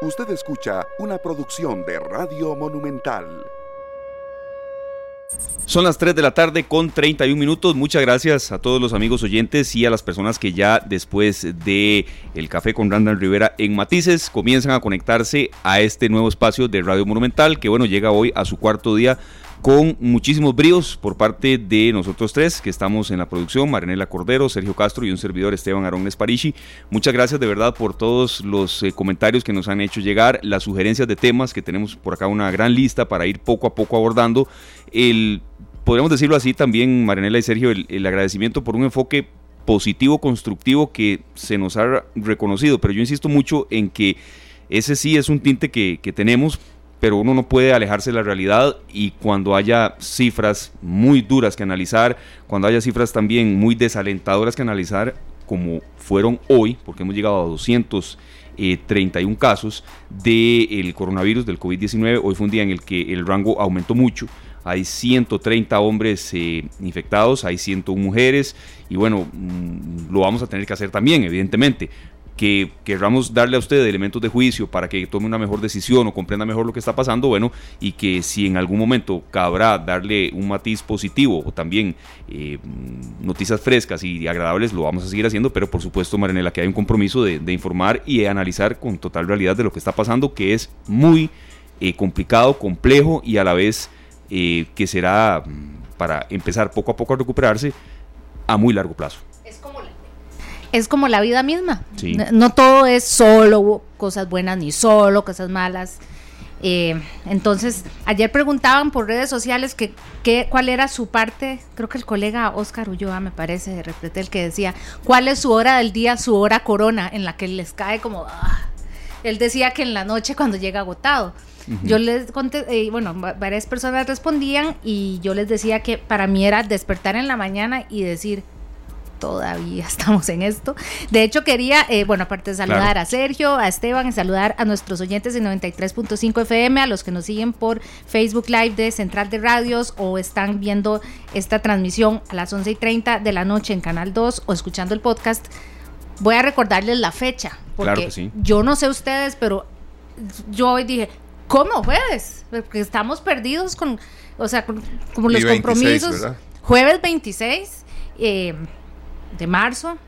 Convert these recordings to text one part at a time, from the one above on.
Usted escucha una producción de Radio Monumental. Son las 3 de la tarde con 31 minutos. Muchas gracias a todos los amigos oyentes y a las personas que ya después de el café con Randall Rivera en Matices comienzan a conectarse a este nuevo espacio de Radio Monumental que bueno llega hoy a su cuarto día con muchísimos bríos por parte de nosotros tres que estamos en la producción, Marinela Cordero, Sergio Castro y un servidor Esteban Arones Parishi. Muchas gracias de verdad por todos los eh, comentarios que nos han hecho llegar, las sugerencias de temas que tenemos por acá una gran lista para ir poco a poco abordando. El, podríamos decirlo así también, Marinela y Sergio, el, agradecimiento por un enfoque positivo, constructivo que se nos ha reconocido, pero yo insisto mucho en que ese sí es un tinte que, que tenemos pero uno no puede alejarse de la realidad y cuando haya cifras muy duras que analizar, cuando haya cifras también muy desalentadoras que analizar, como fueron hoy, porque hemos llegado a 231 casos del coronavirus, del COVID-19, hoy fue un día en el que el rango aumentó mucho, hay 130 hombres eh, infectados, hay 101 mujeres y bueno, mm, lo vamos a tener que hacer también, evidentemente que querramos darle a usted elementos de juicio para que tome una mejor decisión o comprenda mejor lo que está pasando, bueno, y que si en algún momento cabrá darle un matiz positivo o también eh, noticias frescas y agradables, lo vamos a seguir haciendo, pero por supuesto, Marinela, que hay un compromiso de, informar y de analizar con total realidad de lo que está pasando, que es muy eh, complicado, complejo y a la vez eh, que será mm, para empezar poco a poco a recuperarse a muy largo plazo. Es como la vida misma. No, todo es solo cosas buenas ni solo cosas malas. Eh, entonces, ayer preguntaban por redes sociales que, cuál era su parte, creo que el colega Oscar Ulloa, me parece, de el que decía, cuál es su hora del día, su hora corona, en la que les cae como... Ah". Él decía que en la noche cuando llega agotado. Yo les conté, eh, bueno, varias personas respondían y yo les decía que para mí era despertar en la mañana y decir, todavía estamos en esto. De hecho, quería, eh, bueno, aparte de saludar a Sergio, a Esteban, y saludar a nuestros oyentes de 93.5 FM, a los que nos siguen por Facebook Live de Central de Radios o están viendo esta transmisión a las 11 y 30 de la noche en Canal 2 o escuchando el podcast. Voy a recordarles la fecha, porque yo no sé ustedes, pero yo hoy dije, ¿cómo jueves? Porque estamos perdidos con, o sea, como los compromisos. Jueves 26. Eh, de marzo,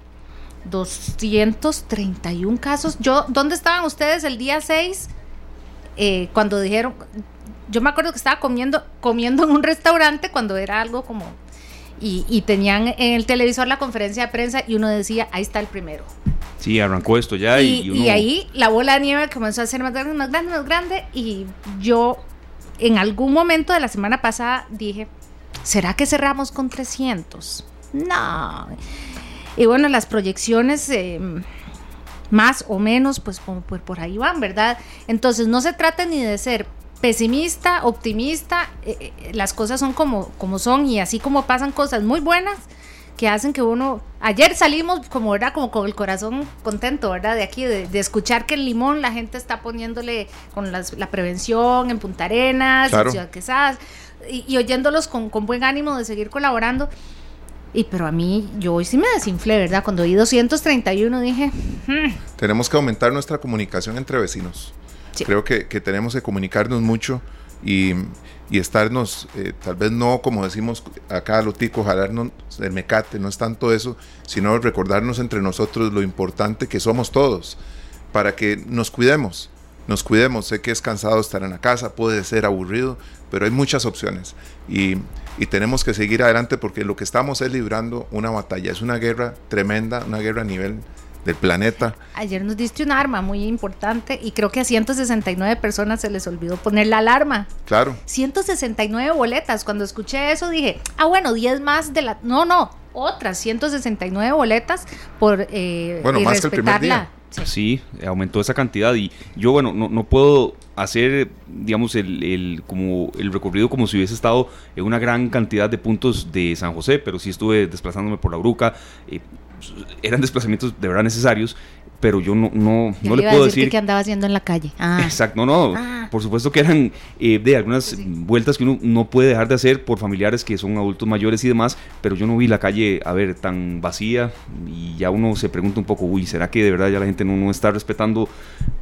231 casos. Yo, ¿Dónde estaban ustedes el día 6? Eh, cuando dijeron, yo me acuerdo que estaba comiendo, comiendo en un restaurante cuando era algo como, y, tenían en el televisor la conferencia de prensa y uno decía, ahí está el primero. Sí, arrancó esto ya y, y, ahí la bola de nieve comenzó a ser más grande, más grande, más grande y yo en algún momento de la semana pasada dije, ¿será que cerramos con 300? No. Y bueno, las proyecciones eh, más o menos, pues como por, ahí van, ¿verdad? Entonces no se trata ni de ser pesimista, optimista, eh, eh, las cosas son como, como son y así como pasan cosas muy buenas que hacen que uno, ayer salimos como, ¿verdad? Como con el corazón contento, ¿verdad? De aquí, de, escuchar que el limón la gente está poniéndole con la prevención en Punta Arenas, en Ciudad Quesadas, y, oyéndolos con, con buen ánimo de seguir colaborando. Y pero a mí, yo hoy sí me desinflé, ¿verdad? Cuando vi 231 dije... Hmm". Tenemos que aumentar nuestra comunicación entre vecinos. Creo que, tenemos que comunicarnos mucho y, y estarnos, eh, tal vez no como decimos acá a lo tico, jalarnos el mecate, no es tanto eso, sino recordarnos entre nosotros lo importante que somos todos, para que nos cuidemos, nos cuidemos. Sé que es cansado estar en la casa, puede ser aburrido, pero hay muchas opciones y, y, tenemos que seguir adelante porque lo que estamos es librando una batalla, es una guerra tremenda, una guerra a nivel del planeta. Ayer nos diste un arma muy importante y creo que a 169 personas se les olvidó poner la alarma. Claro. 169 boletas. Cuando escuché eso dije, ah, bueno, 10 más de la... No, no, otras 169 boletas por eh, bueno, más que el primer día. Sí. aumentó esa cantidad y yo, bueno, no, no puedo hacer, digamos, el, el, como el recorrido como si hubiese estado en una gran cantidad de puntos de San José, pero sí estuve desplazándome por la Bruca. Eh, eran desplazamientos de verdad necesarios pero yo no, no, no le puedo decir, que andaba haciendo en la calle. Ah. Exacto, no, no. Ah. Por supuesto que eran eh, de algunas vueltas que uno no puede dejar de hacer por familiares que son adultos mayores y demás, pero yo no vi la calle, a ver, tan vacía y ya uno se pregunta un poco, uy, ¿será que de verdad ya la gente no, no está respetando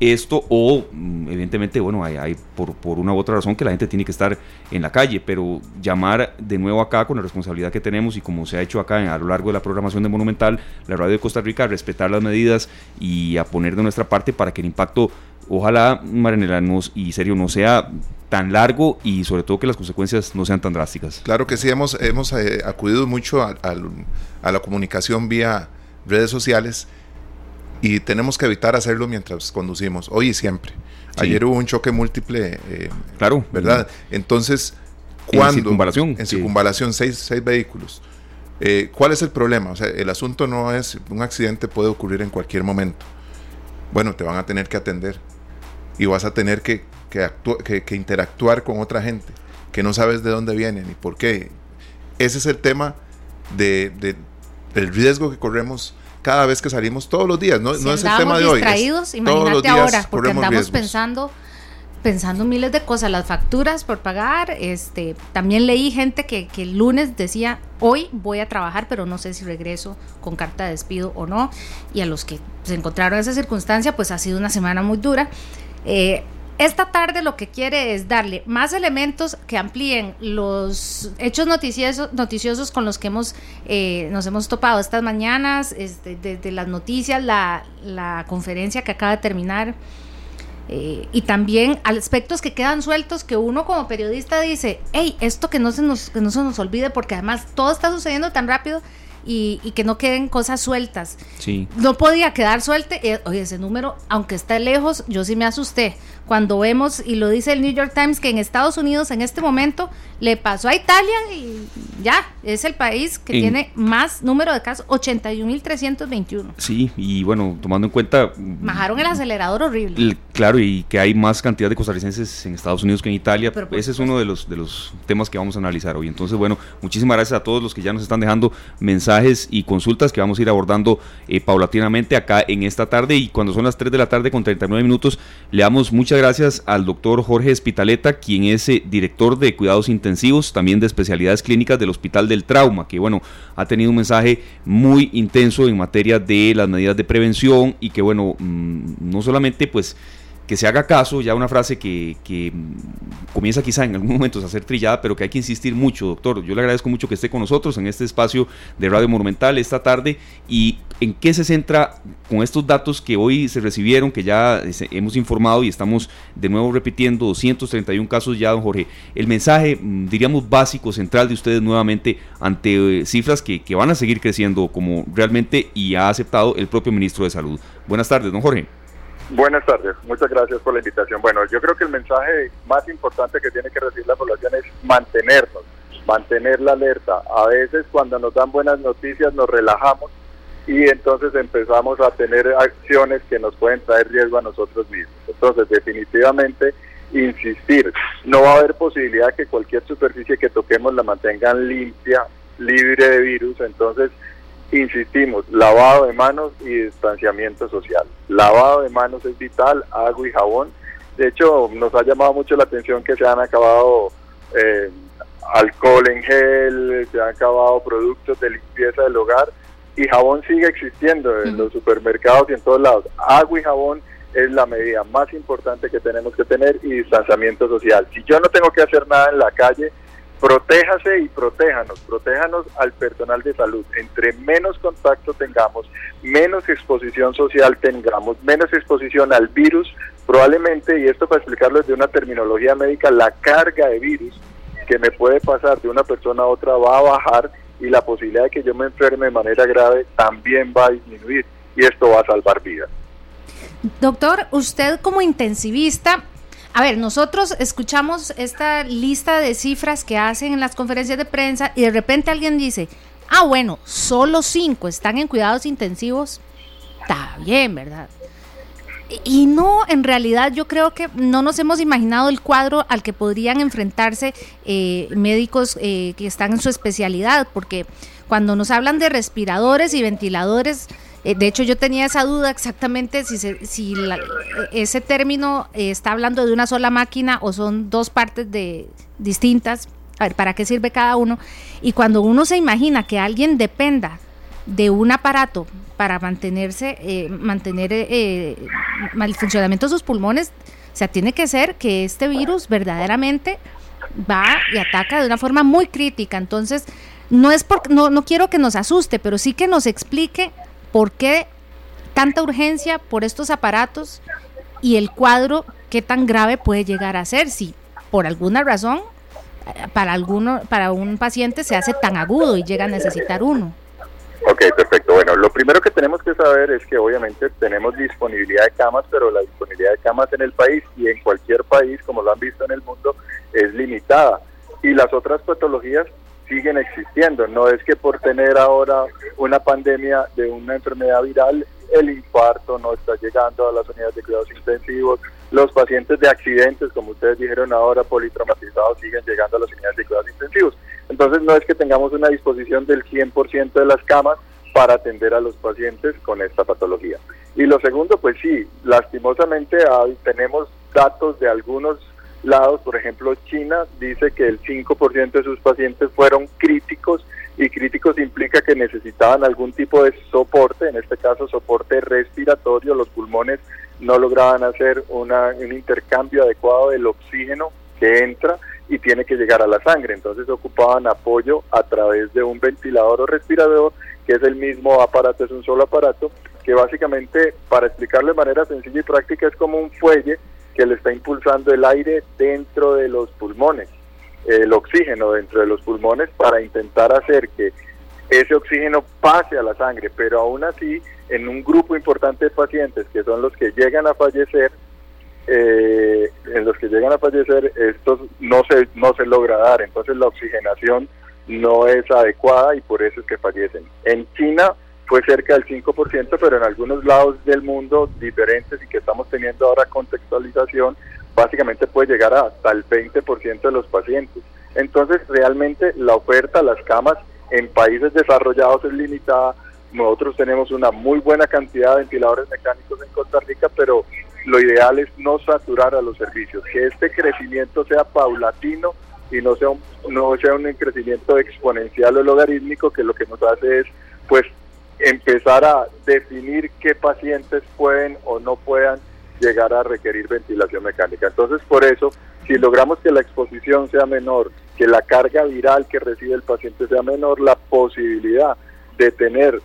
esto o mm, evidentemente, bueno, hay, por, por, una u otra razón que la gente tiene que estar en la calle, pero llamar de nuevo acá con la responsabilidad que tenemos y como se ha hecho acá a lo largo de la programación de Monumental, la radio de Costa Rica, respetar las medidas y a poner de nuestra parte para que el impacto, ojalá, Maranela, y serio, no sea tan largo y sobre todo que las consecuencias no sean tan drásticas. Claro que sí, hemos, hemos eh, acudido mucho a, a la comunicación vía redes sociales y tenemos que evitar hacerlo mientras conducimos, hoy y siempre. Ayer hubo un choque múltiple, eh, claro, ¿verdad? Entonces, cuando en circunvalación, en circunvalación seis, seis, vehículos. Eh, ¿Cuál es el problema? O sea, el asunto no es un accidente puede ocurrir en cualquier momento. Bueno, te van a tener que atender y vas a tener que, que, que interactuar con otra gente que no sabes de dónde vienen y por qué. Ese es el tema de, de, del riesgo que corremos cada vez que salimos todos los días. No, no es el tema de hoy. distraídos, imagínate ahora, porque andamos pensando pensando miles de cosas, las facturas por pagar, este, también leí gente que, que, el lunes decía, hoy voy a trabajar, pero no sé si regreso con carta de despido o no, y a los que se encontraron en esa circunstancia, pues ha sido una semana muy dura. Eh, esta tarde lo que quiere es darle más elementos que amplíen los hechos noticiosos, noticiosos con los que hemos eh, nos hemos topado estas mañanas, este, desde las noticias, la, la, conferencia que acaba de terminar. Eh, y también aspectos que quedan sueltos que uno como periodista dice, hey, esto que no se nos, que no se nos olvide porque además todo está sucediendo tan rápido y, y, que no queden cosas sueltas. Sí. No podía quedar suelte. Eh, oye, ese número, aunque está lejos, yo sí me asusté cuando vemos, y lo dice el New York Times, que en Estados Unidos en este momento le pasó a Italia y ya, es el país que tiene más número de casos, 81.321. Sí, y bueno, tomando en cuenta... Bajaron el acelerador horrible. claro, y que hay más cantidad de costarricenses en Estados Unidos que en Italia. Ese es uno de los, de los temas que vamos a analizar hoy. Entonces, bueno, muchísimas gracias a todos los que ya nos están dejando mensajes y consultas que vamos a ir abordando eh, paulatinamente acá en esta tarde. Y cuando son las 3 de la tarde con 39 minutos, le damos muchas gracias al doctor Jorge Espitaleta, quien es eh, director de cuidados intensivos, también de especialidades clínicas del Hospital del Trauma, que bueno, ha tenido un mensaje muy intenso en materia de las medidas de prevención y que bueno, mm, no solamente pues que se haga caso, ya una frase que, mm, comienza quizá en algún momento a ser trillada, pero que hay que insistir mucho, doctor. Yo le agradezco mucho que esté con nosotros en este espacio de Radio Monumental esta tarde y en qué se centra con estos datos que hoy se recibieron, que ya hemos informado y estamos de nuevo repitiendo, 231 casos ya, don Jorge. El mensaje, mm, diríamos, básico, central de ustedes nuevamente ante eh, cifras que, que van a seguir creciendo como realmente y ha aceptado el propio ministro de Salud. Buenas tardes, don Jorge. Buenas tardes, muchas gracias por la invitación. Bueno, yo creo que el mensaje más importante que tiene que recibir la población es mantenernos, mantener la alerta. A veces cuando nos dan buenas noticias nos relajamos y entonces empezamos a tener acciones que nos pueden traer riesgo a nosotros mismos. Entonces, definitivamente, insistir, no va a haber posibilidad que cualquier superficie que toquemos la mantengan limpia, libre de virus, entonces insistimos, lavado de manos y distanciamiento social. Lavado de manos es vital, agua y jabón. De hecho, nos ha llamado mucho la atención que se han acabado eh, alcohol en gel, se han acabado productos de limpieza del hogar y jabón sigue existiendo en los supermercados y en todos lados. Agua y jabón es la medida más importante que tenemos que tener y distanciamiento social. Si yo no tengo que hacer nada en la calle, protéjase y protéjanos, protéjanos al personal de salud. Entre menos contacto tengamos, menos exposición social tengamos, menos exposición al virus, probablemente, y esto para explicarlo desde una terminología médica, la carga de virus que me puede pasar de una persona a otra va a bajar y la posibilidad de que yo me enferme de manera grave también va a disminuir y esto va a salvar vidas. Doctor, usted como intensivista a ver, nosotros escuchamos esta lista de cifras que hacen en las conferencias de prensa y de repente alguien dice, ah, bueno, solo cinco están en cuidados intensivos. Está bien, ¿verdad? Y no, en realidad yo creo que no nos hemos imaginado el cuadro al que podrían enfrentarse eh, médicos eh, que están en su especialidad, porque cuando nos hablan de respiradores y ventiladores, de hecho, yo tenía esa duda exactamente si, si ese término eh, está hablando de una sola máquina o son dos partes de, distintas. A ver, ¿para qué sirve cada uno? Y cuando uno se imagina que alguien dependa de un aparato para mantenerse, eh, mantener eh, el funcionamiento de sus pulmones, o sea, tiene que ser que este virus verdaderamente va y ataca de una forma muy crítica. Entonces, no es por, no, no quiero que nos asuste, pero sí que nos explique por qué tanta urgencia por estos aparatos y el cuadro qué tan grave puede llegar a ser si por alguna razón para alguno para un paciente se hace tan agudo y llega a necesitar uno. Ok, perfecto. Bueno, lo primero que tenemos que saber es que obviamente tenemos disponibilidad de camas, pero la disponibilidad de camas en el país y en cualquier país, como lo han visto en el mundo, es limitada. Y las otras patologías siguen existiendo. No es que por tener ahora una pandemia de una enfermedad viral, el infarto no está llegando a las unidades de cuidados intensivos, los pacientes de accidentes, como ustedes dijeron ahora, politraumatizados, siguen llegando a las unidades de cuidados intensivos. Entonces no es que tengamos una disposición del 100% de las camas para atender a los pacientes con esta patología. Y lo segundo, pues sí, lastimosamente tenemos datos de algunos lados, por ejemplo China dice que el 5% de sus pacientes fueron críticos y críticos implica que necesitaban algún tipo de soporte, en este caso soporte respiratorio, los pulmones no lograban hacer una, un intercambio adecuado del oxígeno que entra y tiene que llegar a la sangre, entonces ocupaban apoyo a través de un ventilador o respirador, que es el mismo aparato, es un solo aparato, que básicamente, para explicarlo de manera sencilla y práctica, es como un fuelle que le está impulsando el aire dentro de los pulmones, el oxígeno dentro de los pulmones para intentar hacer que ese oxígeno pase a la sangre, pero aún así en un grupo importante de pacientes que son los que llegan a fallecer, eh, en los que llegan a fallecer, estos no se, no se logra dar, entonces la oxigenación no es adecuada y por eso es que fallecen. En China fue cerca del 5%, pero en algunos lados del mundo diferentes y que estamos teniendo ahora contextualización, básicamente puede llegar hasta el 20% de los pacientes. Entonces, realmente la oferta, las camas en países desarrollados es limitada. Nosotros tenemos una muy buena cantidad de ventiladores mecánicos en Costa Rica, pero lo ideal es no saturar a los servicios, que este crecimiento sea paulatino y no sea un, no sea un crecimiento exponencial o logarítmico que lo que nos hace es pues empezar a definir qué pacientes pueden o no puedan llegar a requerir ventilación mecánica. Entonces, por eso, si logramos que la exposición sea menor, que la carga viral que recibe el paciente sea menor, la posibilidad de tener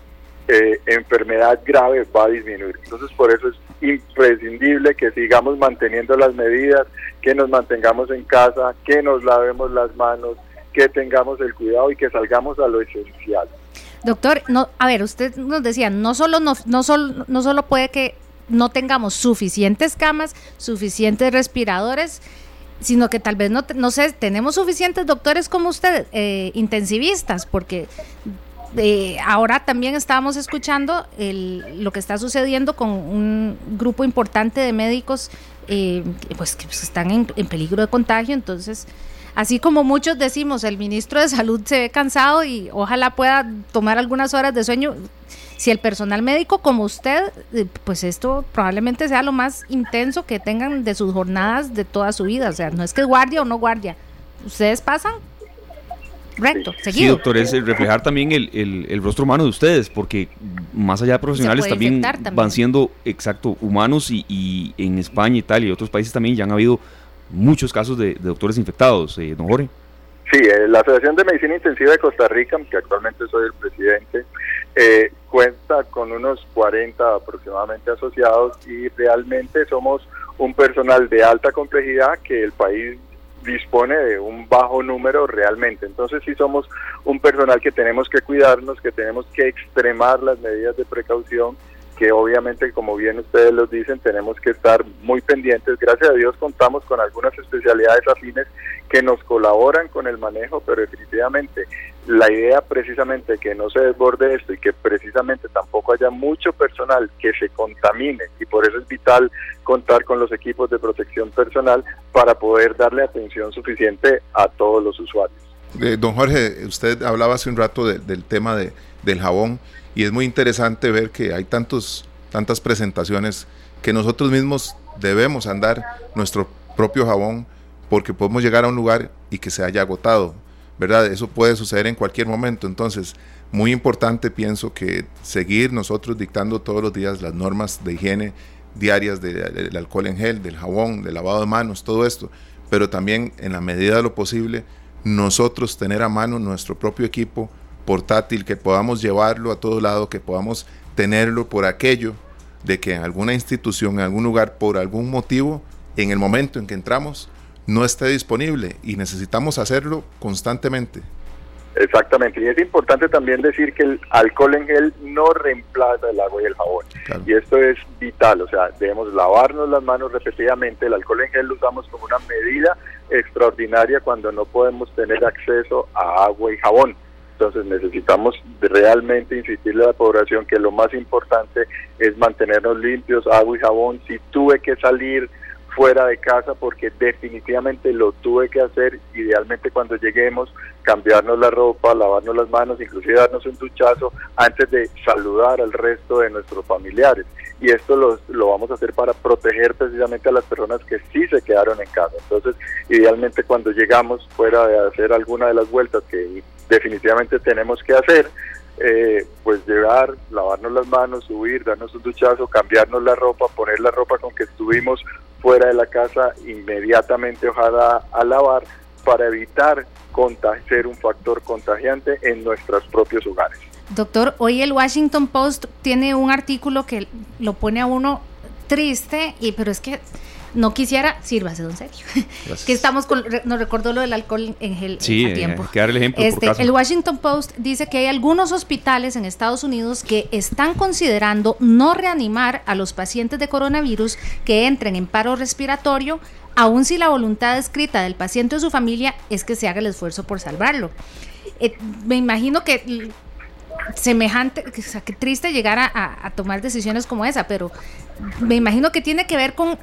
eh, enfermedad grave va a disminuir. Entonces, por eso es imprescindible que sigamos manteniendo las medidas, que nos mantengamos en casa, que nos lavemos las manos, que tengamos el cuidado y que salgamos a lo esencial. Doctor, no, a ver, usted nos decía, no solo, no, no, solo, no solo puede que no tengamos suficientes camas, suficientes respiradores, sino que tal vez no, no sé, tenemos suficientes doctores como usted, eh, intensivistas, porque eh, ahora también estábamos escuchando el, lo que está sucediendo con un grupo importante de médicos eh, pues que pues, están en, en peligro de contagio, entonces así como muchos decimos, el ministro de Salud se ve cansado y ojalá pueda tomar algunas horas de sueño. Si el personal médico como usted, eh, pues esto probablemente sea lo más intenso que tengan de sus jornadas de toda su vida. O sea, no es que guardia o no guardia. Ustedes pasan recto, seguido. Sí, doctor, es reflejar también el, rostro humano de ustedes, porque más allá de profesionales también, van siendo, exacto, humanos y, y en España, Italia y otros países también ya han habido muchos casos de, doctores infectados, eh, don Jorge. Sí, eh, la Asociación de Medicina Intensiva de Costa Rica, que actualmente soy el presidente, eh, cuenta con unos 40 aproximadamente asociados y realmente somos un personal de alta complejidad que el país dispone de un bajo número realmente. Entonces sí somos un personal que tenemos que cuidarnos, que tenemos que extremar las medidas de precaución que obviamente, como bien ustedes los dicen, tenemos que estar muy pendientes. Gracias a Dios contamos con algunas especialidades afines que nos colaboran con el manejo, pero definitivamente la idea precisamente que no se desborde esto y que precisamente tampoco haya mucho personal que se contamine y por eso es vital contar con los equipos de protección personal para poder darle atención suficiente a todos los usuarios. Eh, don Jorge, usted hablaba hace un rato del tema de, del jabón y es muy interesante ver que hay tantos, tantas presentaciones que nosotros mismos debemos andar nuestro propio jabón porque podemos llegar a un lugar y que se haya agotado. ¿verdad? Eso puede suceder en cualquier momento. Entonces, muy importante pienso que seguir nosotros dictando todos los días las normas de higiene diarias del alcohol en gel, del jabón, del lavado de manos, todo esto, pero también en la medida de lo posible nosotros tener a mano nuestro propio equipo portátil, que podamos llevarlo a todo lado, que podamos tenerlo por aquello de que en alguna institución, en algún lugar, por algún motivo, en el momento en que entramos, no esté disponible y necesitamos hacerlo constantemente. Exactamente, y es importante también decir que el alcohol en gel no reemplaza el agua y el jabón. Y esto es vital, o sea, debemos lavarnos las manos repetidamente. El alcohol en gel lo usamos como una medida extraordinaria cuando no podemos tener acceso a agua y jabón. Entonces necesitamos realmente insistirle a la población que lo más importante es mantenernos limpios, agua y jabón. Si tuve que salir fuera de casa porque definitivamente lo tuve que hacer, idealmente cuando lleguemos, cambiarnos la ropa, lavarnos las manos, inclusive darnos un duchazo antes de saludar al resto de nuestros familiares. Y esto lo, lo vamos a hacer para proteger precisamente a las personas que sí se quedaron en casa. Entonces, idealmente cuando llegamos fuera de hacer alguna de las vueltas que definitivamente tenemos que hacer, eh, pues llegar, lavarnos las manos, subir, darnos un duchazo, cambiarnos la ropa, poner la ropa con que estuvimos fuera de la casa, inmediatamente ojalá a lavar para evitar ser un factor contagiante en nuestros propios hogares. Doctor, hoy el Washington Post tiene un artículo que lo pone a uno triste, y pero es que no quisiera, sírvase, don serio. que estamos con, nos recordó lo del alcohol en gel sí, a tiempo. Eh, el ejemplo. Este, el Washington Post dice que hay algunos hospitales en Estados Unidos que están considerando no reanimar a los pacientes de coronavirus que entren en paro respiratorio, aun si la voluntad escrita del paciente o su familia es que se haga el esfuerzo por salvarlo. Eh, me imagino que semejante, o sea, qué triste llegar a, tomar decisiones como esa, pero me imagino que tiene que ver con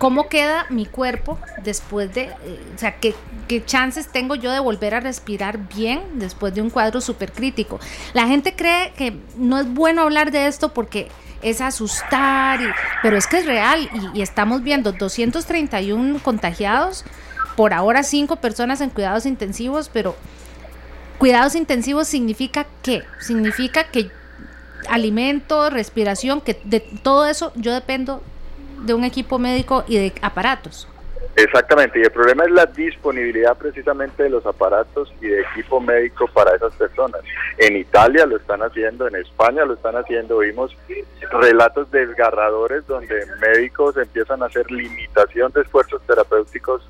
cómo queda mi cuerpo después de, eh, o sea, ¿qué, chances tengo yo de volver a respirar bien después de un cuadro súper crítico. La gente cree que no es bueno hablar de esto porque es asustar, pero es que es real y, y estamos viendo 231 contagiados, por ahora 5 personas en cuidados intensivos, pero cuidados intensivos significa qué? Significa que alimento, respiración, que de todo eso yo dependo de un equipo médico y de aparatos. Exactamente, y el problema es la disponibilidad precisamente de los aparatos y de equipo médico para esas personas. En Italia lo están haciendo, en España lo están haciendo, vimos relatos desgarradores donde médicos empiezan a hacer limitación de esfuerzos terapéuticos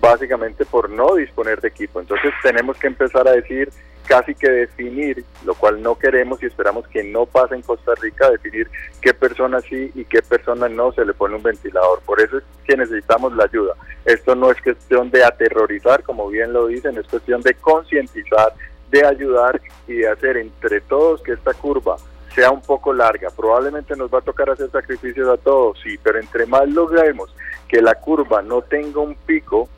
básicamente por no disponer de equipo. Entonces tenemos que empezar a decir casi que definir, lo cual no queremos y esperamos que no pase en Costa Rica, definir qué persona sí y qué persona no se le pone un ventilador. Por eso es que necesitamos la ayuda. Esto no es cuestión de aterrorizar, como bien lo dicen, es cuestión de concientizar, de ayudar y de hacer entre todos que esta curva sea un poco larga. Probablemente nos va a tocar hacer sacrificios a todos, sí, pero entre más logremos que la curva no tenga un pico,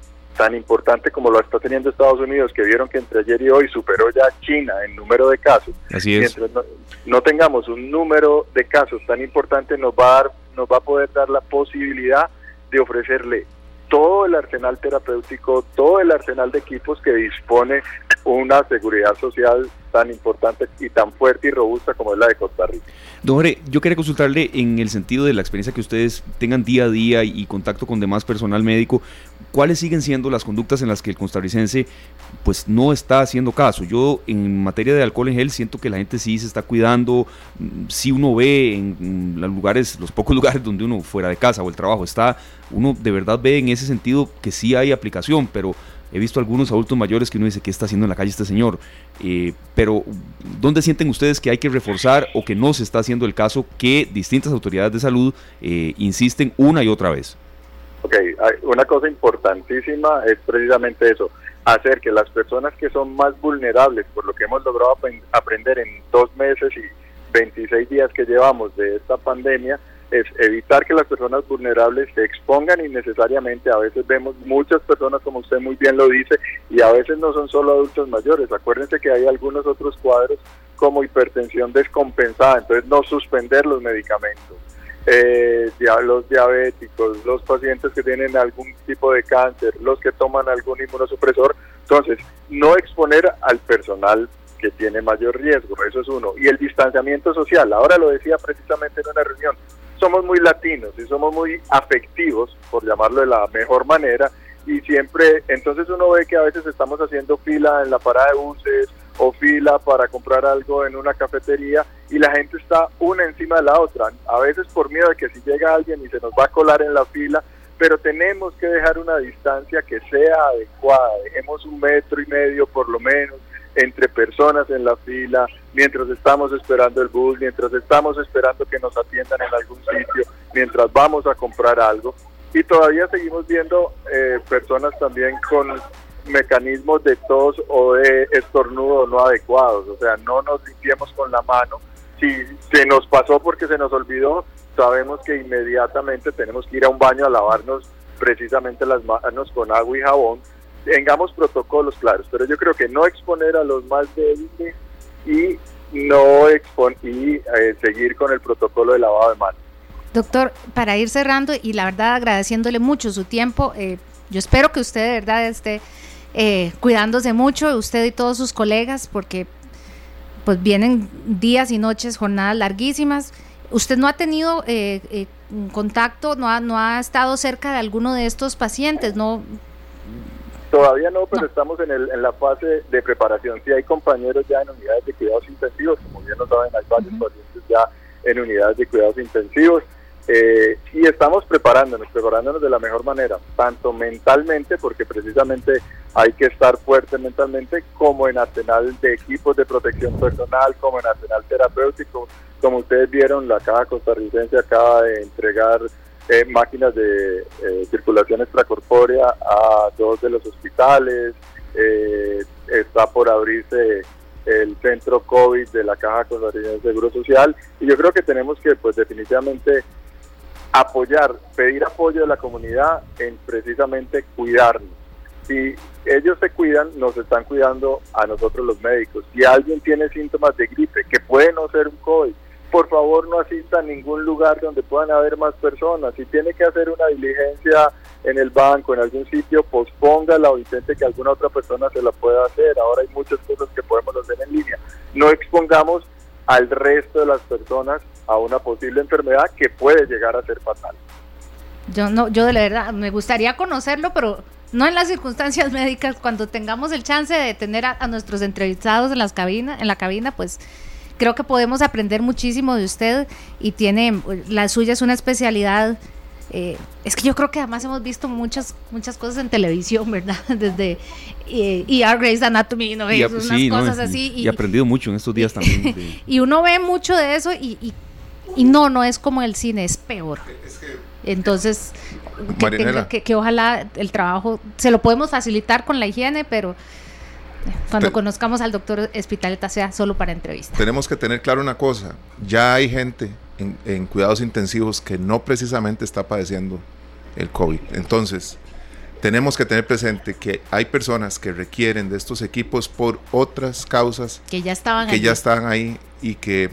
tan importante como lo está teniendo Estados Unidos, que vieron que entre ayer y hoy superó ya China en número de casos. Así es. Mientras no, tengamos un número de casos tan importante, nos va a dar, nos va a poder dar la posibilidad de ofrecerle todo el arsenal terapéutico, todo el arsenal de equipos que dispone una seguridad social tan importante y tan fuerte y robusta como es la de Costa Rica. Don Jorge, yo quería consultarle en el sentido de la experiencia que ustedes tengan día a día y, contacto con demás personal médico, ¿cuáles siguen siendo las conductas en las que el costarricense pues no está haciendo caso? Yo en materia de alcohol en gel siento que la gente sí se está cuidando, si uno ve en, los lugares, los pocos lugares donde uno fuera de casa o el trabajo está, uno de verdad ve en ese sentido que sí hay aplicación, pero He visto algunos adultos mayores que uno dice, ¿qué está haciendo en la calle este señor? Eh, pero, ¿dónde sienten ustedes que hay que reforzar o que no se está haciendo el caso que distintas autoridades de salud eh, insisten una y otra vez? Ok, una cosa importantísima es precisamente eso, hacer que las personas que son más vulnerables, por lo que hemos logrado aprender en dos meses y 26 días que llevamos de esta pandemia, es evitar que las personas vulnerables se expongan innecesariamente. A veces vemos muchas personas, como usted muy bien lo dice, y a veces no son solo adultos mayores. Acuérdense que hay algunos otros cuadros como hipertensión descompensada, entonces no suspender los medicamentos. Eh, los diabéticos, los pacientes que tienen algún tipo de cáncer, los que toman algún inmunosupresor, Entonces, no exponer al personal que tiene mayor riesgo, eso es uno. Y el distanciamiento social, ahora lo decía precisamente en una reunión, somos muy latinos y somos muy afectivos, por llamarlo de la mejor manera, y siempre, entonces uno ve que a veces estamos haciendo fila en la parada de buses o fila para comprar algo en una cafetería y la gente está una encima de la otra, a veces por miedo de que si llega alguien y se nos va a colar en la fila, pero tenemos que dejar una distancia que sea adecuada, dejemos un metro y medio por lo menos entre personas en la fila, mientras estamos esperando el bus, mientras estamos esperando que nos atiendan en algún sitio, mientras vamos a comprar algo. Y todavía seguimos viendo eh, personas también con mecanismos de tos o de estornudo no adecuados, o sea, no nos limpiemos con la mano. Si se nos pasó porque se nos olvidó, sabemos que inmediatamente tenemos que ir a un baño a lavarnos precisamente las manos con agua y jabón tengamos protocolos claros, pero yo creo que no exponer a los más débiles y no expon y eh, seguir con el protocolo de lavado de manos. Doctor, para ir cerrando y la verdad agradeciéndole mucho su tiempo, eh, yo espero que usted de verdad esté eh, cuidándose mucho, usted y todos sus colegas, porque pues vienen días y noches, jornadas larguísimas. ¿Usted no ha tenido contacto, no ha, no ha estado cerca de alguno de estos pacientes? ¿No Todavía no, pero estamos en, el, en la fase de preparación. Si hay compañeros ya en unidades de cuidados intensivos, como bien lo saben, hay varios pacientes ya en unidades de cuidados intensivos. Eh, y estamos preparándonos, preparándonos de la mejor manera, tanto mentalmente, porque precisamente hay que estar fuerte mentalmente, como en arsenal de equipos de protección personal, como en arsenal terapéutico. Como ustedes vieron, la Caja Costarricense acaba de entregar eh, máquinas de eh, circulación extracorpórea a dos de los hospitales, eh, está por abrirse el centro COVID de la Caja Costarricense de Seguro Social y yo creo que tenemos que pues definitivamente apoyar, pedir apoyo de la comunidad en precisamente cuidarnos. Si ellos se cuidan, nos están cuidando a nosotros los médicos. Si alguien tiene síntomas de gripe, que puede no ser un COVID, por favor no asista a ningún lugar donde puedan haber más personas. Si tiene que hacer una diligencia en el banco, en algún sitio, pospóngala o intente que alguna otra persona se la pueda hacer. Ahora hay muchas cosas que podemos hacer en línea. No expongamos al resto de las personas a una posible enfermedad que puede llegar a ser fatal. Yo no, yo de la verdad me gustaría conocerlo, pero no en las circunstancias médicas. Cuando tengamos el chance de tener a, a nuestros entrevistados en las cabinas, en la cabina, pues creo que podemos aprender muchísimo de usted y tiene, la suya es una especialidad. Eh, es que yo creo que además hemos visto muchas muchas cosas en televisión, ¿verdad? Desde eh, ER Grey's Anatomy, ¿no? Y, unas cosas así. Y, he aprendido mucho en estos días también. y uno ve mucho de eso y, y, no, no es como el cine, es peor. Entonces, que, que, ojalá el trabajo se lo podemos facilitar con la higiene, pero cuando conozcamos al doctor Espitalet sea solo para entrevista. Tenemos que tener claro una cosa, ya hay gente en, cuidados intensivos que no precisamente está padeciendo el COVID. Entonces, tenemos que tener presente que hay personas que requieren de estos equipos por otras causas que ya estaban que ya están ahí y que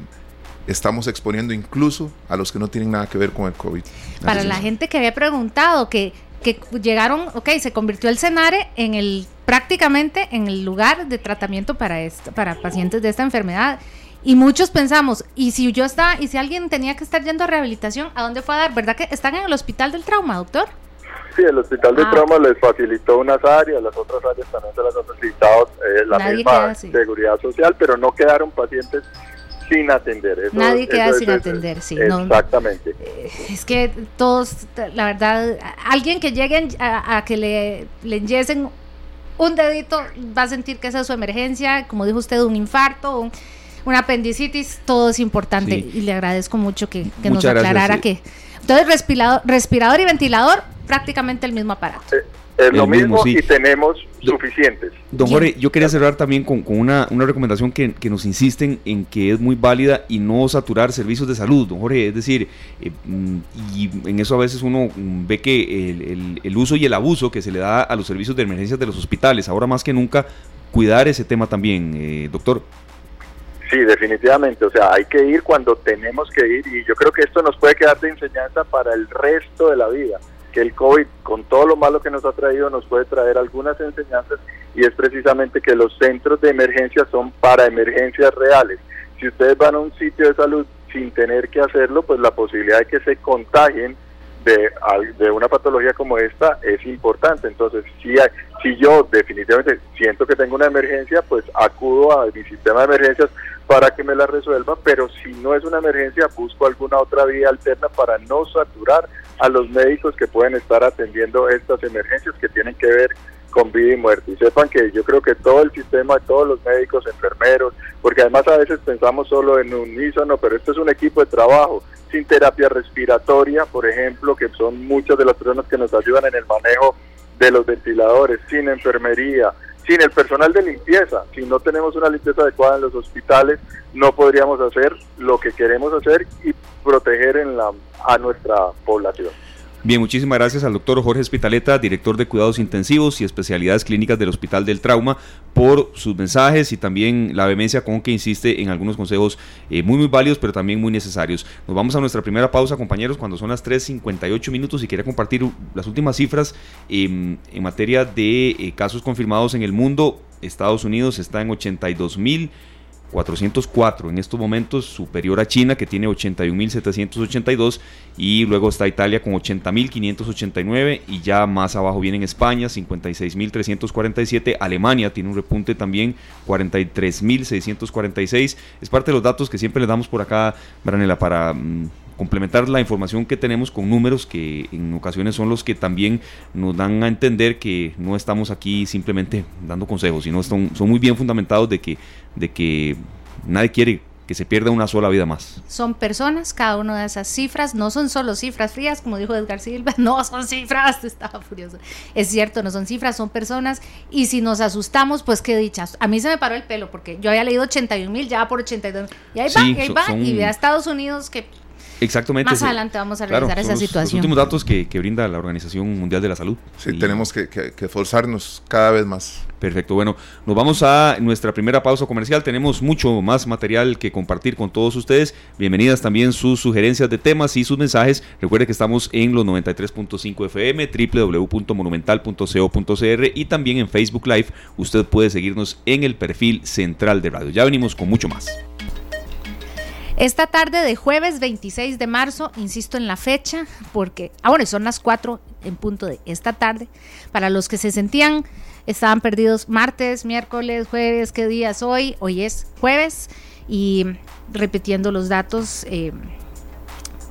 estamos exponiendo incluso a los que no tienen nada que ver con el COVID. Para la gente que había preguntado que que llegaron, ok, se convirtió el Senare en el prácticamente en el lugar de tratamiento para esto, para pacientes de esta enfermedad. Y muchos pensamos, y si yo estaba, y si alguien tenía que estar yendo a rehabilitación, ¿a dónde fue a dar? ¿Verdad que están en el hospital del trauma, doctor? Sí, el hospital del ah. trauma les facilitó unas áreas, las otras áreas también se las han facilitado eh, la misma seguridad social, pero no quedaron pacientes sin atender. Nadie queda sin atender, sí. Exactamente. Eh, es que todos, la verdad, alguien que llegue a, que le, le enyesen un dedito va a sentir que esa es su emergencia, como dijo usted, un infarto, un, una apendicitis, todo es importante y le agradezco mucho que, nos aclarara que... Entonces, respirador, respirador y ventilador, prácticamente el mismo aparato. Eh, es lo mismo, y tenemos suficientes. Don Jorge, yo quería cerrar también con, una, recomendación que, nos insisten en que es muy válida y no saturar servicios de salud, don Jorge. Es decir, eh, mm, y en eso a veces uno mm, ve que el, el, uso y el abuso que se le da a los servicios de emergencias de los hospitales, ahora más que nunca, cuidar ese tema también, eh, doctor. Sí, definitivamente. O sea, hay que ir cuando tenemos que ir y yo creo que esto nos puede quedar de enseñanza para el resto de la vida que el COVID, con todo lo malo que nos ha traído, nos puede traer algunas enseñanzas y es precisamente que los centros de emergencia son para emergencias reales. Si ustedes van a un sitio de salud sin tener que hacerlo, pues la posibilidad de que se contagien de, de una patología como esta es importante. Entonces, si, si yo definitivamente siento que tengo una emergencia, pues acudo a mi sistema de emergencias para que me la resuelva, pero si no es una emergencia, busco alguna otra vía alterna para no saturar a los médicos que pueden estar atendiendo estas emergencias que tienen que ver con vida y muerte. Y sepan que yo creo que todo el sistema, todos los médicos, enfermeros, porque además a veces pensamos solo en un unísono, pero esto es un equipo de trabajo, sin terapia respiratoria, por ejemplo, que son muchas de las personas que nos ayudan en el manejo de los ventiladores, sin enfermería, sin el personal de limpieza. Si no tenemos una limpieza adecuada en los hospitales, no podríamos hacer lo que queremos hacer y proteger en la, a nuestra población. Bien, muchísimas gracias al doctor Jorge Espitaleta, director de cuidados intensivos y especialidades clínicas del Hospital del Trauma, por sus mensajes y también la vehemencia con que insiste en algunos consejos eh, muy, muy válidos, pero también muy necesarios. Nos vamos a nuestra primera pausa, compañeros, cuando son las 3.58 minutos y quería compartir las últimas cifras en materia de eh, casos confirmados en el mundo. Estados Unidos está en 82 mil. 404 en estos momentos, superior a China que tiene 81.782 y luego está Italia con 80.589 y ya más abajo viene España 56.347, Alemania tiene un repunte también 43.646, es parte de los datos que siempre le damos por acá, Branela, para... Mm, complementar la información que tenemos con números que en ocasiones son los que también nos dan a entender que no estamos aquí simplemente dando consejos, sino son, son muy bien fundamentados de que, de que nadie quiere que se pierda una sola vida más. Son personas, cada una de esas cifras, no son solo cifras frías, como dijo Edgar Silva, no son cifras, estaba furioso. Es cierto, no son cifras, son personas, y si nos asustamos, pues qué dichas. A mí se me paró el pelo, porque yo había leído 81 mil, ya por 82 y ahí va, y ahí va, y ve a Estados Unidos que Exactamente. Más adelante vamos a revisar esa situación. Los últimos datos que, brinda la Organización Mundial de la Salud. Sí, tenemos que, esforzarnos cada vez más. Perfecto. Bueno, nos vamos a nuestra primera pausa comercial. Tenemos mucho más material que compartir con todos ustedes. Bienvenidas también sus sugerencias de temas y sus mensajes. Recuerde que estamos en los 93.5 FM, www.monumental.co.cr y también en Facebook Live. Usted puede seguirnos en el perfil central de radio. Ya venimos con mucho más. Esta tarde de jueves 26 de marzo, insisto en la fecha, porque, ah, bueno, son las 4 en punto de esta tarde. Para los que se sentían, estaban perdidos martes, miércoles, jueves, ¿qué día es hoy? Hoy es jueves. Y repitiendo los datos, eh,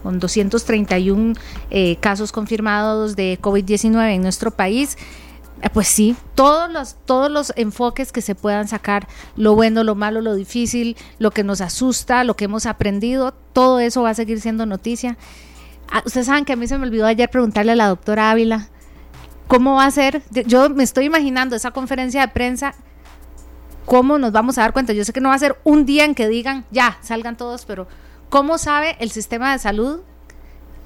con 231 eh, casos confirmados de COVID-19 en nuestro país. Eh, pues sí, todos los, todos los enfoques que se puedan sacar, lo bueno, lo malo, lo difícil, lo que nos asusta, lo que hemos aprendido, todo eso va a seguir siendo noticia. Ah, ustedes saben que a mí se me olvidó ayer preguntarle a la doctora Ávila cómo va a ser, yo me estoy imaginando esa conferencia de prensa, cómo nos vamos a dar cuenta. Yo sé que no va a ser un día en que digan, ya, salgan todos, pero ¿cómo sabe el sistema de salud?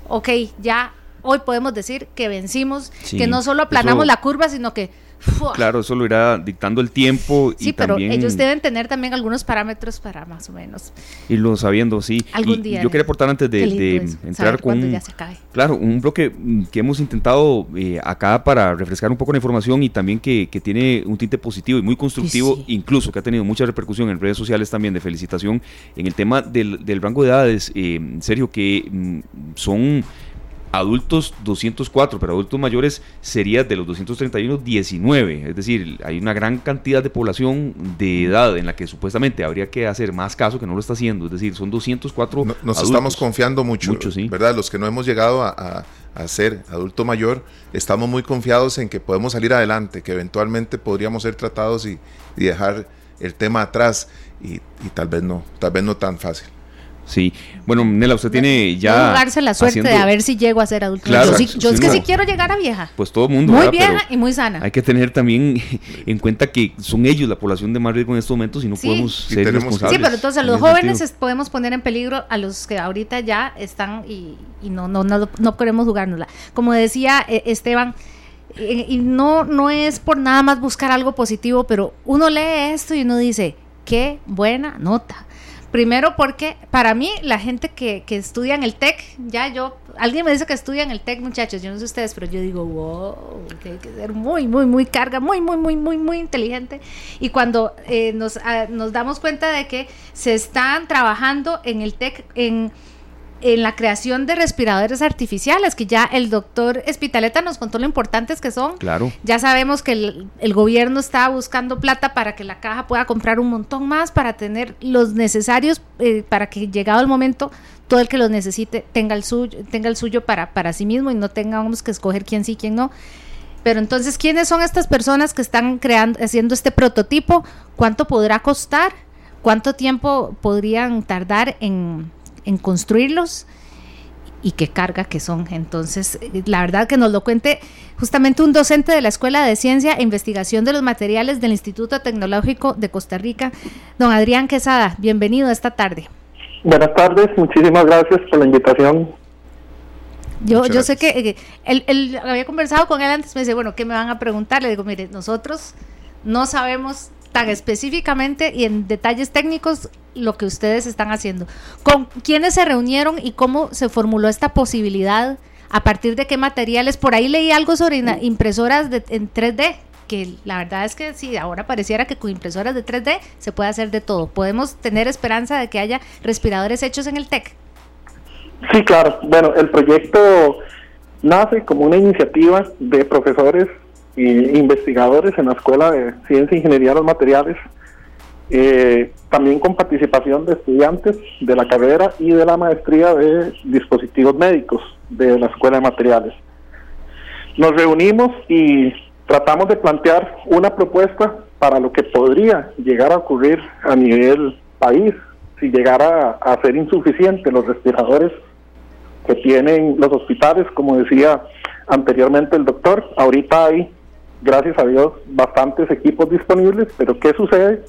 Ok, ya hoy podemos decir que vencimos, que no solo aplanamos la curva, sino que... Claro, eso lo irá dictando el tiempo. Sí, pero ellos deben tener también algunos parámetros para más o menos. Irlo sabiendo, sí. Algún día. Yo quería aportar antes de, entrar con... Ya se cae. Claro, un bloque mm, que hemos intentado eh, acá para refrescar un poco la información y también que, tiene un tinte positivo y muy constructivo, incluso que ha tenido mucha repercusión en redes sociales también de felicitación en el tema del, del rango de edades, eh, Sergio, que mm, son adultos 204, pero adultos mayores sería de los 231, 19. Es decir, hay una gran cantidad de población de edad en la que supuestamente habría que hacer más caso que no lo está haciendo. Es decir, son 204. nos estamos confiando mucho, ¿verdad? Los que no hemos llegado a, ser adulto mayor, estamos muy confiados en que podemos salir adelante, que eventualmente podríamos ser tratados y, dejar el tema atrás y, y tal vez no, tal vez no tan fácil. Sí, bueno, Nela, usted tiene ya. jugarse la suerte de a ver si llego a ser adulto. Claro, yo, es que sí quiero llegar a vieja. Pues todo el mundo. Muy vieja y muy sana. Hay que tener también en cuenta que son ellos la población de más riesgo en estos momentos y no podemos ser responsables. Sí, pero entonces los jóvenes podemos poner en peligro a los que ahorita ya están y, no, no, no, no queremos jugárnosla. Como decía eh, Esteban. Eh, y no, no es por nada más buscar algo positivo, pero uno lee esto y uno dice, qué buena nota Primero porque para mí la gente que, que, estudia en el TEC, ya yo, alguien me dice que estudia en el TEC, muchachos, yo no sé ustedes, pero yo digo, wow, que hay que ser muy, muy, muy carga, muy, muy, muy, muy, muy inteligente. Y cuando eh, nos, ah, nos damos cuenta de que se están trabajando en el TEC en en la creación de respiradores artificiales, que ya el doctor Espitaleta nos contó lo importantes que son. Claro. Ya sabemos que el, gobierno está buscando plata para que la caja pueda comprar un montón más, para tener los necesarios, eh, para que llegado el momento, todo el que los necesite tenga el suyo, tenga el suyo para, para sí mismo y no tengamos que escoger quién sí, quién no. Pero entonces, ¿quiénes son estas personas que están creando, haciendo este prototipo? ¿Cuánto podrá costar? ¿Cuánto tiempo podrían tardar en en construirlos y qué carga que son. Entonces, la verdad que nos lo cuente justamente un docente de la Escuela de Ciencia e Investigación de los Materiales del Instituto Tecnológico de Costa Rica, don Adrián Quesada. Bienvenido esta tarde. Buenas tardes, muchísimas gracias por la invitación. Yo, yo sé que él, había conversado con él antes, me dice, bueno, ¿qué me van a preguntar? Le digo, mire, nosotros no sabemos tan específicamente y en detalles técnicos lo que ustedes están haciendo. ¿Con quiénes se reunieron y cómo se formuló esta posibilidad? ¿A partir de qué materiales? Por ahí leí algo sobre impresoras de, en 3D, que la verdad es que sí, ahora pareciera que con impresoras de 3D se puede hacer de todo. ¿Podemos tener esperanza de que haya respiradores hechos en el TEC? Sí, claro. Bueno, el proyecto nace como una iniciativa de profesores e investigadores en la Escuela de Ciencia e Ingeniería de los Materiales eh, también con participación de estudiantes de la carrera y de la maestría de dispositivos médicos de la Escuela de Materiales. Nos reunimos y tratamos de plantear una propuesta para lo que podría llegar a ocurrir a nivel país si llegara a ser insuficiente los respiradores que tienen los hospitales, como decía anteriormente el doctor. Ahorita hay, gracias a Dios, bastantes equipos disponibles, pero ¿qué sucede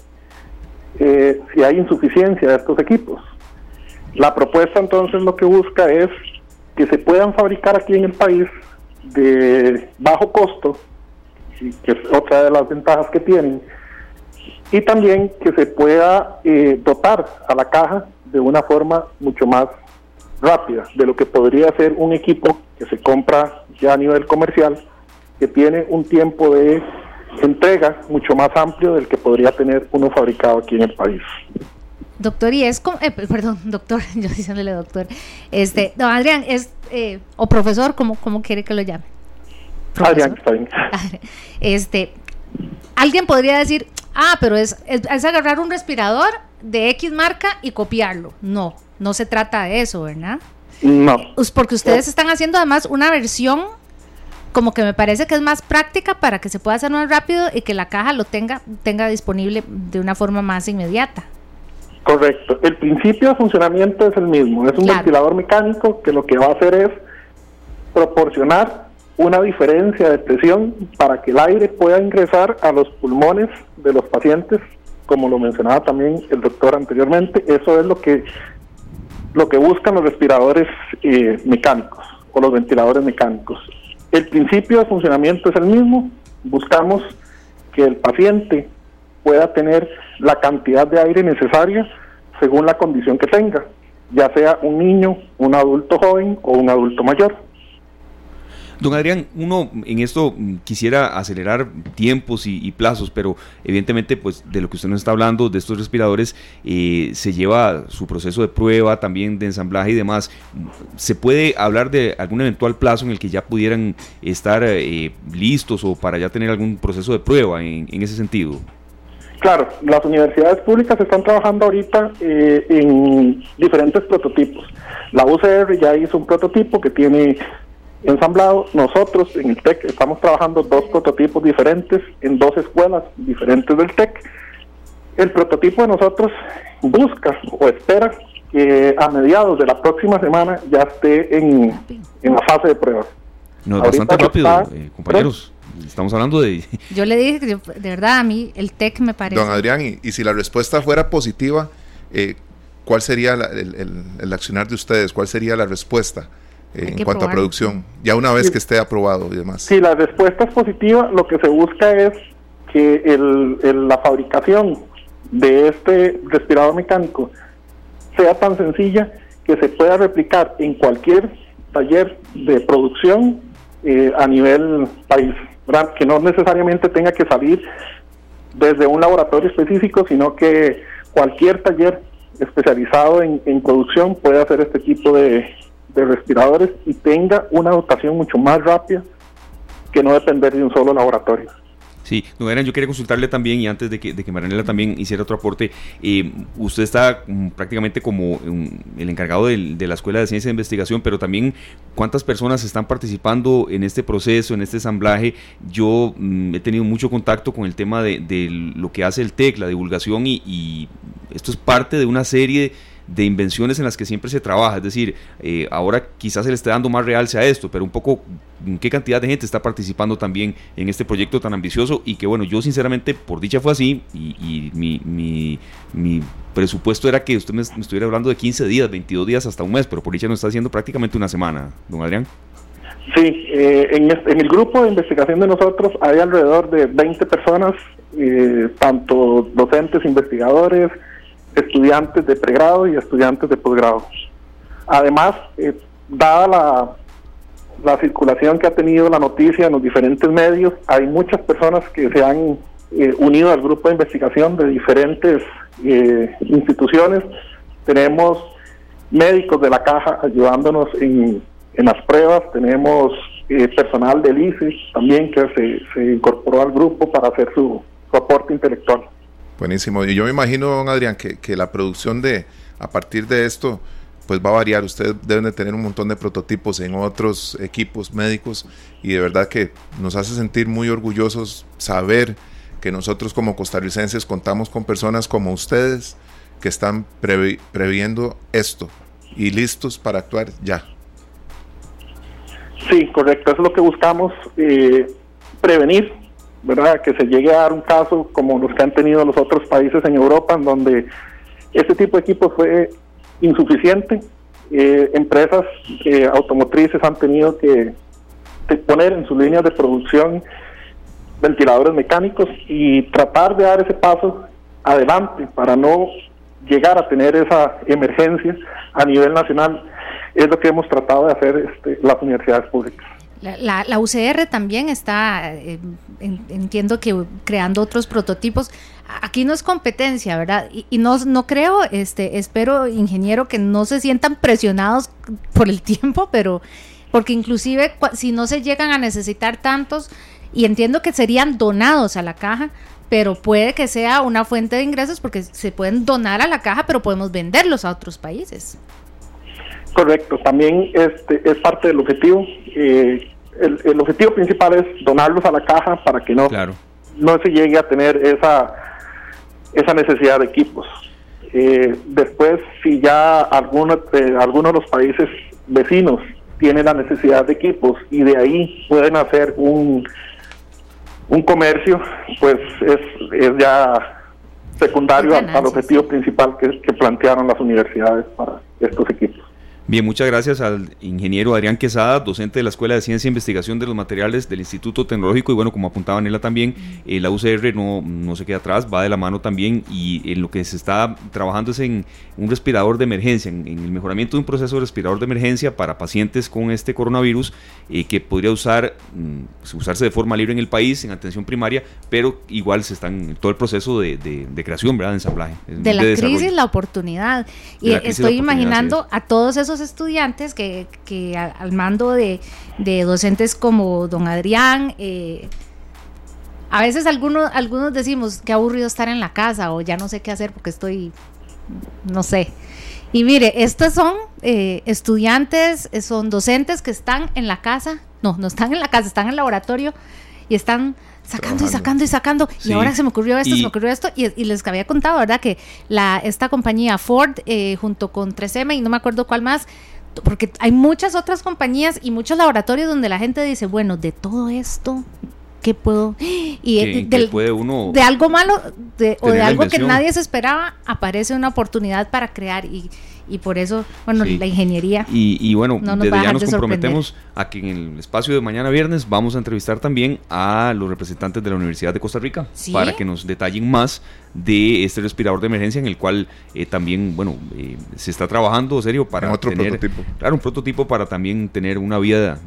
eh, si hay insuficiencia de estos equipos. La propuesta entonces lo que busca es que se puedan fabricar aquí en el país de bajo costo, que es otra de las ventajas que tienen, y también que se pueda eh, dotar a la caja de una forma mucho más rápida de lo que podría ser un equipo que se compra ya a nivel comercial, que tiene un tiempo de entrega mucho más amplio del que podría tener uno fabricado aquí en el país. Doctor, y es como, eh, perdón, doctor, yo diciéndole doctor, este, don Adrián, es, eh, o profesor, ¿cómo, ¿cómo quiere que lo llame? Adrián, está bien. Este, alguien podría decir, ah, pero es, es, agarrar un respirador de X marca y copiarlo. No, no se trata de eso, ¿verdad? No. Porque ustedes están haciendo además una versión como que me parece que es más práctica para que se pueda hacer más rápido y que la caja lo tenga, tenga disponible de una forma más inmediata. Correcto. El principio de funcionamiento es el mismo. Es un ventilador mecánico que lo que va a hacer es proporcionar una diferencia de presión para que el aire pueda ingresar a los pulmones de los pacientes, como lo mencionaba también el doctor anteriormente. Eso es lo que lo que buscan los respiradores eh, mecánicos o los ventiladores mecánicos. El principio de funcionamiento es el mismo. Buscamos que el paciente pueda tener la cantidad de aire necesaria según la condición que tenga, ya sea un niño, un adulto joven o un adulto mayor. Don Adrián, uno en esto mm, quisiera acelerar tiempos y, plazos, pero evidentemente, pues de lo que usted nos está hablando, de estos respiradores, eh, se lleva su proceso de prueba, también de ensamblaje y demás. ¿Se puede hablar de algún eventual plazo en el que ya pudieran estar eh, listos o para ya tener algún proceso de prueba en, ese sentido? Claro, las universidades públicas están trabajando ahorita eh, en diferentes prototipos. La UCR ya hizo un prototipo que tiene ensamblado. Nosotros en el TEC estamos trabajando dos prototipos diferentes en dos escuelas diferentes del TEC. El prototipo de nosotros busca o espera que a mediados de la próxima semana ya esté en, la fase de prueba. No, es bastante rápido, eh, compañeros. Estamos hablando de... Yo le dije que de verdad a mí el TEC me parece... Don Adrián, y, si la respuesta fuera positiva, eh, ¿cuál sería el, el accionar de ustedes? ¿Cuál sería la respuesta? En cuanto a producción, ya una vez que esté aprobado y demás. Si la respuesta es positiva, lo que se busca es que el, la fabricación de este respirador mecánico sea tan sencilla que se pueda replicar en cualquier taller de producción eh, a nivel país, que no necesariamente tenga que salir desde un laboratorio específico, sino que cualquier taller especializado en, producción puede hacer este tipo de, de respiradores y tenga una dotación mucho más rápida que no depender de un solo laboratorio. Sí, no, yo quería consultarle también, y antes de que, de que Marianela también hiciera otro aporte, eh, usted está mm, prácticamente como el encargado de, la Escuela de Ciencia de Investigación, pero también cuántas personas están participando en este proceso, en este ensamblaje. Yo mm, he tenido mucho contacto con el tema de, lo que hace el TEC, la divulgación, y, y esto es parte de una serie de invenciones en las que siempre se trabaja. Es decir, eh, ahora quizás se le esté dando más realce a esto, pero un poco qué cantidad de gente está participando también en este proyecto tan ambicioso y que bueno, yo sinceramente por dicha fue así y, mi, presupuesto era que usted me, estuviera hablando de 15 días, 22 días hasta un mes, pero por dicha nos está haciendo prácticamente una semana, don Adrián. Sí, eh, en, el grupo de investigación de nosotros hay alrededor de 20 personas, eh, tanto docentes, investigadores, estudiantes de pregrado y estudiantes de posgrado. Además, eh, dada la, la, circulación que ha tenido la noticia en los diferentes medios, hay muchas personas que se han eh, unido al grupo de investigación de diferentes eh, instituciones. Tenemos médicos de la caja ayudándonos en, en las pruebas, tenemos personal del ICE también que se, se incorporó al grupo para hacer su, su aporte intelectual. Buenísimo. Y yo me imagino, don Adrián, que, la producción de, a partir de esto, pues va a variar. Ustedes deben de tener un montón de prototipos en otros equipos médicos y de verdad que nos hace sentir muy orgullosos saber que nosotros como costarricenses contamos con personas como ustedes que están previendo esto y listos para actuar ya. Sí, correcto. Eso es lo que buscamos, eh, prevenir ¿verdad? Que se llegue a dar un caso como los que han tenido los otros países en Europa, en donde este tipo de equipo fue insuficiente. Eh, empresas eh, automotrices han tenido que, poner en sus líneas de producción ventiladores mecánicos y tratar de dar ese paso adelante para no llegar a tener esa emergencia a nivel nacional es lo que hemos tratado de hacer este, las universidades públicas. La, la, UCR también está, eh, entiendo que creando otros prototipos. Aquí no es competencia, ¿verdad? Y, no, no creo, este, espero, ingeniero, que no se sientan presionados por el tiempo, pero porque inclusive si no se llegan a necesitar tantos, y entiendo que serían donados a la caja, pero puede que sea una fuente de ingresos porque se pueden donar a la caja, pero podemos venderlos a otros países. Correcto, también este es parte del objetivo. Eh, el, objetivo principal es donarlos a la caja para que no, no se llegue a tener esa, esa necesidad de equipos. Eh, después, si ya algunos de, algunos de los países vecinos tienen la necesidad de equipos y de ahí pueden hacer un, un comercio, pues es, es ya secundario al, objetivo principal que, que plantearon las universidades para estos equipos. Bien, muchas gracias al ingeniero Adrián Quesada, docente de la Escuela de Ciencia e Investigación de los Materiales del Instituto Tecnológico. Y bueno, como apuntaba Nela también, eh, la UCR no, no se queda atrás, va de la mano también. Y en lo que se está trabajando es en un respirador de emergencia, en, el mejoramiento de un proceso de respirador de emergencia para pacientes con este coronavirus eh, que podría usar, mm, usarse de forma libre en el país, en atención primaria, pero igual se está en todo el proceso de, de, creación, ¿verdad? De ensamblaje. De, la crisis, la oportunidad. Y estoy imaginando a todos esos estudiantes que, que al mando de, docentes como don Adrián, eh, a veces algunos, algunos decimos que aburrido estar en la casa o ya no sé qué hacer porque estoy, no sé. Y mire, estos son eh, estudiantes, son docentes que están en la casa, no, no están en la casa, están en el laboratorio y están sacando y sacando y sacando. Y ahora se me ocurrió esto, se me ocurrió esto. Y, les había contado, ¿verdad? Que la, esta compañía Ford, eh, junto con 3M y no me acuerdo cuál más, porque hay muchas otras compañías y muchos laboratorios donde la gente dice, bueno, de todo esto, ¿qué puedo? Y puede uno de algo malo o de algo que nadie se esperaba, aparece una oportunidad para crear. Y, y por eso, bueno, la ingeniería. Y, bueno, desde ya nos comprometemos a que en el espacio de mañana viernes vamos a entrevistar también a los representantes de la Universidad de Costa Rica para que nos detallen más de este respirador de emergencia en el cual eh, también, bueno, eh, se está trabajando, serio, para otro tener, prototipo. Claro, un prototipo para también tener una vía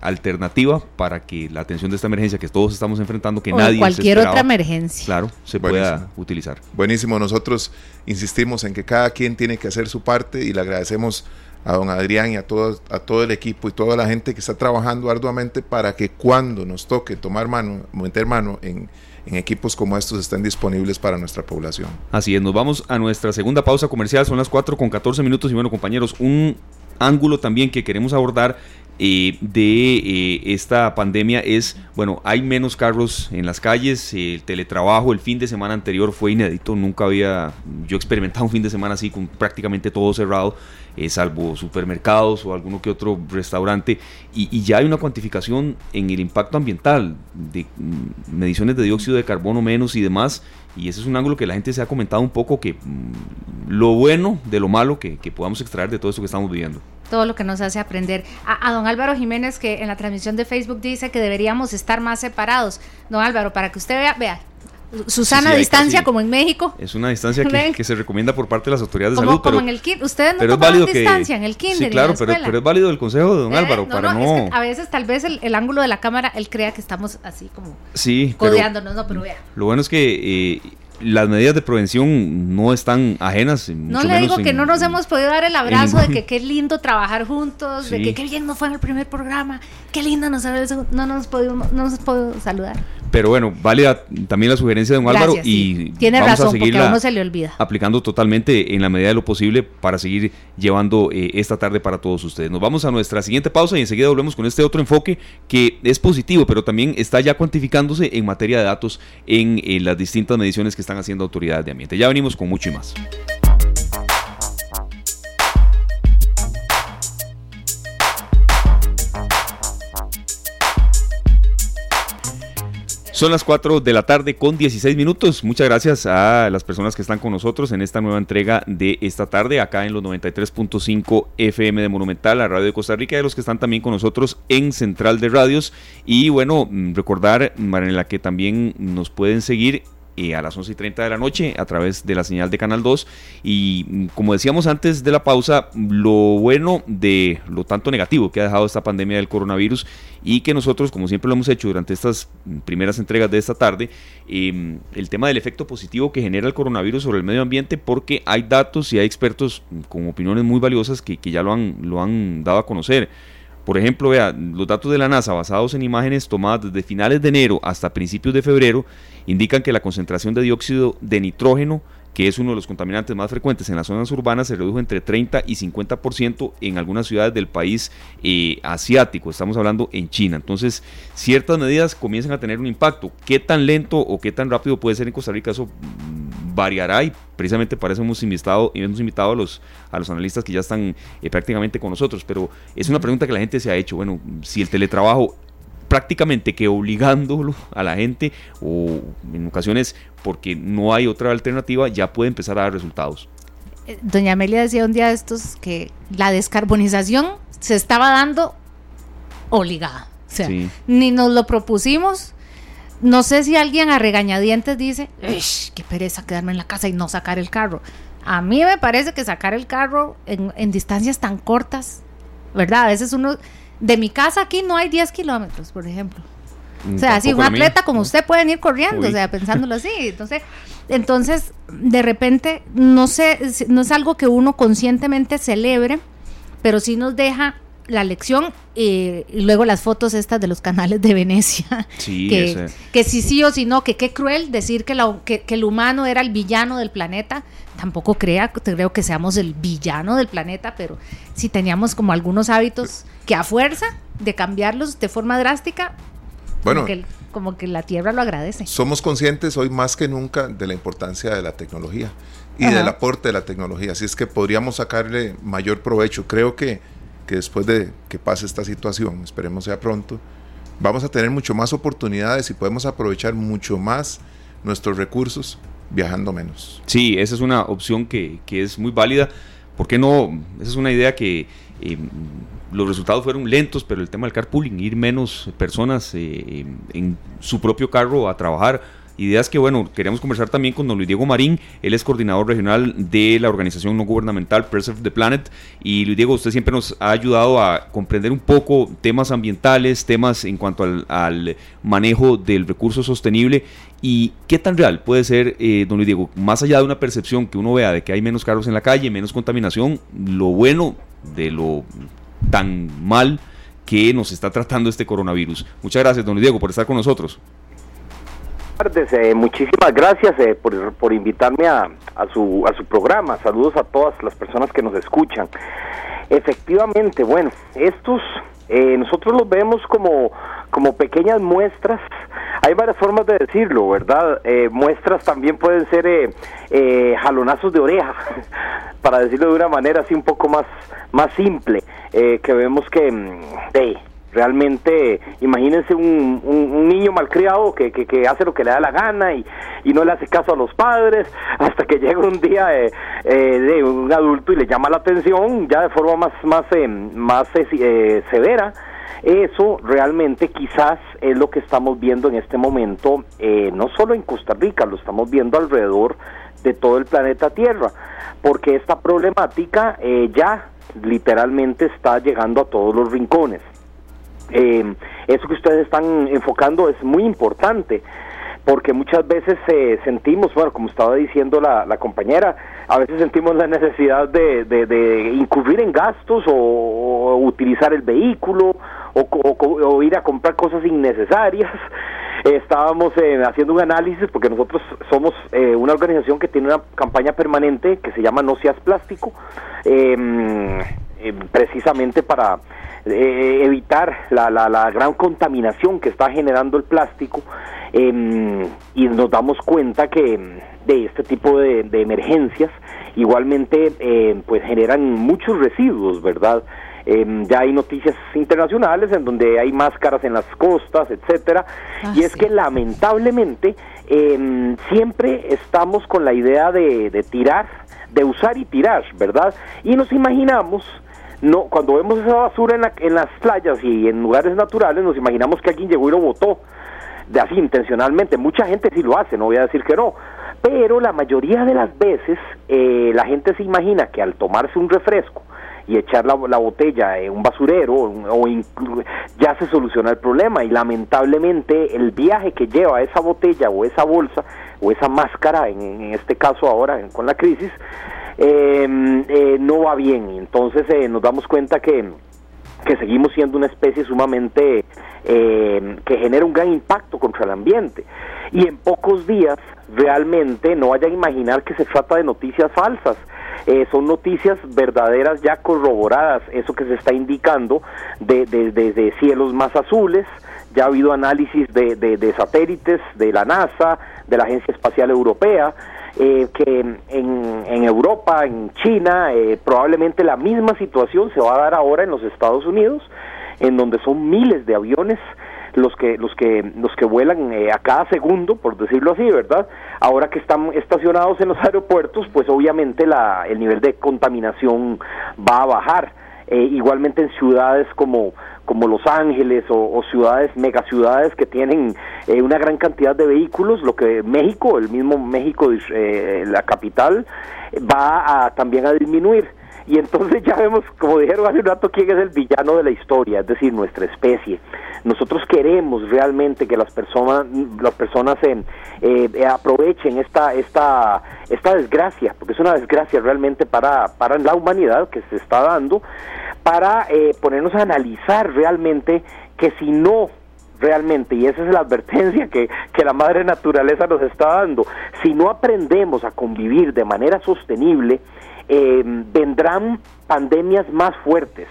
alternativa para que la atención de esta emergencia que todos estamos enfrentando, que nadie cualquier otra emergencia, claro, se pueda utilizar. Buenísimo, nosotros insistimos en que cada quien tiene que hacer su parte y le agradecemos a don Adrián y a todo, a todo el equipo y toda la gente que está trabajando arduamente para que cuando nos toque tomar mano, meter mano en, en equipos como estos estén disponibles para nuestra población. Así es, nos vamos a nuestra segunda pausa comercial, son las 4 con 14 minutos y bueno compañeros, un ángulo también que queremos abordar eh, de esta pandemia es, bueno, hay menos carros en las calles, el teletrabajo el fin de semana anterior fue inédito, nunca había yo experimentado un fin de semana así con prácticamente todo cerrado, eh, salvo supermercados o alguno que otro restaurante, y, ya hay una cuantificación en el impacto ambiental, de mm, mediciones de dióxido de carbono menos y demás, y ese es un ángulo que la gente se ha comentado un poco que mm, lo bueno de lo malo que, que podamos extraer de todo esto que estamos viviendo todo lo que nos hace aprender. A, don Álvaro Jiménez, que en la transmisión de Facebook dice que deberíamos estar más separados. Don Álvaro, para que usted vea, vea, Susana distancia como en México. Es una distancia que, se recomienda por parte de las autoridades de salud. Como en el ustedes no toman distancia en el kinder. Sí, claro, pero, pero, es válido el consejo de don ¿Eh? Álvaro para no. a veces tal vez el, ángulo de la cámara él crea que estamos así como sí, codeándonos, no, pero vea. Lo bueno es que eh, las medidas de prevención no están ajenas. No le digo que no nos hemos podido dar el abrazo de que qué lindo trabajar juntos, de que qué bien nos fue en el primer programa, qué lindo nos no nos pudimos, no nos podido saludar. Pero bueno, válida también la sugerencia de don Álvaro y tiene razón porque a uno se le olvida. Aplicando totalmente en la medida de lo posible para seguir llevando eh, esta tarde para todos ustedes. Nos vamos a nuestra siguiente pausa y enseguida volvemos con este otro enfoque que es positivo, pero también está ya cuantificándose en materia de datos en las distintas mediciones que están haciendo autoridades de ambiente. Ya venimos con mucho y más. Son las 4 de la tarde con 16 minutos. Muchas gracias a las personas que están con nosotros en esta nueva entrega de esta tarde, acá en los 93.5 FM de Monumental, la radio de Costa Rica, a los que están también con nosotros en Central de Radios. Y bueno, mm, recordar, Marinela, que también nos pueden seguir a las 11 y 30 de la noche a través de la señal de Canal 2. Y mm, como decíamos antes de la pausa, lo bueno de lo tanto negativo que ha dejado esta pandemia del coronavirus y que nosotros, como siempre lo hemos hecho durante estas mm, primeras entregas de esta tarde, em, el tema del efecto positivo que genera el coronavirus sobre el medio ambiente, porque hay datos y hay expertos mm, con opiniones muy valiosas que, que ya lo han, lo han dado a conocer. Por ejemplo, vea, los datos de la NASA basados en imágenes tomadas desde finales de enero hasta principios de febrero indican que la concentración de dióxido de nitrógeno, que es uno de los contaminantes más frecuentes en las zonas urbanas, se redujo entre 30 y 50% en algunas ciudades del país eh, asiático. Estamos hablando en China. Entonces, ciertas medidas comienzan a tener un impacto. ¿Qué tan lento o qué tan rápido puede ser en Costa Rica? Eso mm, variará y precisamente para eso hemos invitado, hemos invitado a, los, a los analistas que ya están eh, prácticamente con nosotros. Pero es una pregunta que la gente se ha hecho. Bueno, si el teletrabajo prácticamente que obligándolo a la gente o en ocasiones porque no hay otra alternativa ya puede empezar a dar resultados. Eh, doña Amelia decía un día de estos que la descarbonización se estaba dando obligada. O sea, ni nos lo propusimos. No sé si alguien a regañadientes dice, qué pereza quedarme en la casa y no sacar el carro. A mí me parece que sacar el carro en, en distancias tan cortas, ¿verdad? A veces uno de mi casa aquí no hay 10 kilómetros, por ejemplo. Mm, o sea, si un atleta como usted pueden ir corriendo, o sea, pensándolo así. Entonces, entonces, de repente, no sé, no es algo que uno conscientemente celebre, pero sí nos deja la lección y luego las fotos estas de los canales de Venecia. Sí, que, que si sí o si no, que qué cruel decir que, que, que, el humano era el villano del planeta. Tampoco crea, creo que seamos el villano del planeta, pero si teníamos como algunos hábitos que a fuerza de cambiarlos de forma drástica, bueno, como que, la Tierra lo agradece. Somos conscientes hoy más que nunca de la importancia de la tecnología y del aporte de la tecnología, así es que podríamos sacarle mayor provecho. Creo que que después de que pase esta situación, esperemos sea pronto, vamos a tener mucho más oportunidades y podemos aprovechar mucho más nuestros recursos viajando menos. Sí, esa es una opción que, que es muy válida ¿por qué no? Esa es una idea que eh, los resultados fueron lentos, pero el tema del carpooling, ir menos personas eh, en su propio carro a trabajar, Ideas que, bueno, queríamos conversar también con don Luis Diego Marín, él es coordinador regional de la organización no gubernamental Preserve the Planet. Y Luis Diego, usted siempre nos ha ayudado a comprender un poco temas ambientales, temas en cuanto al, manejo del recurso sostenible. ¿Y qué tan real puede ser, eh, don Luis Diego, más allá de una percepción que uno vea de que hay menos carros en la calle, menos contaminación, lo bueno de lo tan mal que nos está tratando este coronavirus? Muchas gracias, don Diego, por estar con nosotros eh, muchísimas gracias eh, por, por, invitarme a, a, su, a su programa. Saludos a todas las personas que nos escuchan. Efectivamente, bueno, estos eh, nosotros los vemos como, como pequeñas muestras. Hay varias formas de decirlo, ¿verdad? muestras también pueden ser jalonazos de oreja, para decirlo de una manera así un poco más, más simple, que vemos que... Mm, Realmente, imagínense un, un, niño malcriado que, que, hace lo que le da la gana y, y, no le hace caso a los padres hasta que llega un día eh, eh, de un adulto y le llama la atención ya de forma más, más, eh, más severa. Eso realmente quizás es lo que estamos viendo en este momento, no solo en Costa Rica, lo estamos viendo alrededor de todo el planeta Tierra, porque esta problemática ya literalmente está llegando a todos los rincones. Eh, eso que ustedes están enfocando es muy importante porque muchas veces eh, sentimos, bueno, como estaba diciendo la, compañera, a veces sentimos la necesidad de, de, incurrir en gastos o, utilizar el vehículo o, ir a comprar cosas innecesarias. estábamos eh, haciendo un análisis porque nosotros somos eh, una organización que tiene una campaña permanente que se llama No seas plástico, em, precisamente para eh, evitar la, la, gran contaminación que está generando el plástico em, y nos damos cuenta que em, de este tipo de, emergencias igualmente em, pues generan muchos residuos, ¿verdad? ya hay noticias internacionales en donde hay máscaras en las costas, etcétera, ah, y es que lamentablemente siempre estamos con la idea de, de tirar, de usar y tirar, ¿verdad? Y nos imaginamos no cuando vemos esa basura en, en las playas y en lugares naturales nos imaginamos que alguien llegó y lo botó. De así intencionalmente. Mucha gente sí lo hace no voy a decir que no. Pero la mayoría de las veces eh, la gente se imagina que al tomarse un refresco y echar la, botella en un basurero o, ya se soluciona el problema. Y lamentablemente el viaje que lleva esa botella o esa bolsa o esa máscara en, en este caso ahora con la crisis no va bien. Entonces eh, nos damos cuenta que, que seguimos siendo una especie sumamente em, que genera un gran impacto contra el ambiente. Y en pocos días realmente no vaya a imaginar que se trata de noticias falsas. Eh, son noticias verdaderas ya corroboradas, eso que se está indicando de, de, cielos más azules, ya ha habido análisis de, de, satélites de la NASA, de la Agencia Espacial Europea, eh, que en, en, Europa, en China, eh, probablemente la misma situación se va a dar ahora en los Estados Unidos, en donde son miles de aviones los que los que los que vuelan eh, a cada segundo, por decirlo así, ¿verdad? Ahora que están estacionados en los aeropuertos, pues obviamente la, el nivel de contaminación va a bajar. igualmente en ciudades como como Los Ángeles o, ciudades, megaciudades que tienen eh, una gran cantidad de vehículos, lo que México, el mismo México, eh, la capital, va a, también a disminuir. Y entonces ya vemos, como dijeron hace un rato, quién es el villano de la historia, es decir, nuestra especie. Nosotros queremos realmente que las personas, las personas eh, aprovechen esta, esta, esta desgracia, porque es una desgracia realmente para, para la humanidad que se está dando, para eh, ponernos a analizar realmente que si no realmente, y esa es la advertencia que, que, la madre naturaleza nos está dando, si no aprendemos a convivir de manera sostenible, eh, vendrán pandemias más fuertes,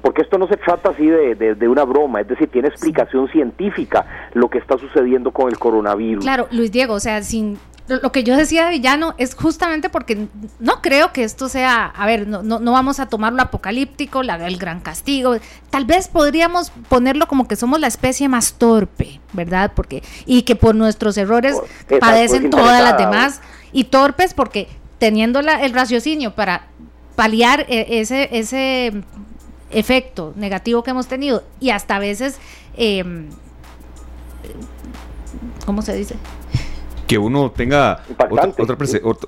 porque esto no se trata así de, de, una broma, es decir, tiene explicación científica lo que está sucediendo con el coronavirus. Claro, Luis Diego, o sea, sin lo que yo decía de villano es justamente porque no creo que esto sea, a ver, no, no, vamos a tomarlo apocalíptico, la, el gran castigo. Tal vez podríamos ponerlo como que somos la especie más torpe, ¿verdad? Porque, y que por nuestros errores padecen todas las demás. Y torpes porque teniendo la, el raciocinio para paliar e, ese, ese efecto negativo que hemos tenido y hasta a veces, em, ¿cómo se dice? Que uno tenga otra,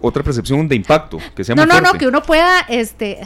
otra, percepción de impacto, que sea No, no, no, que uno pueda este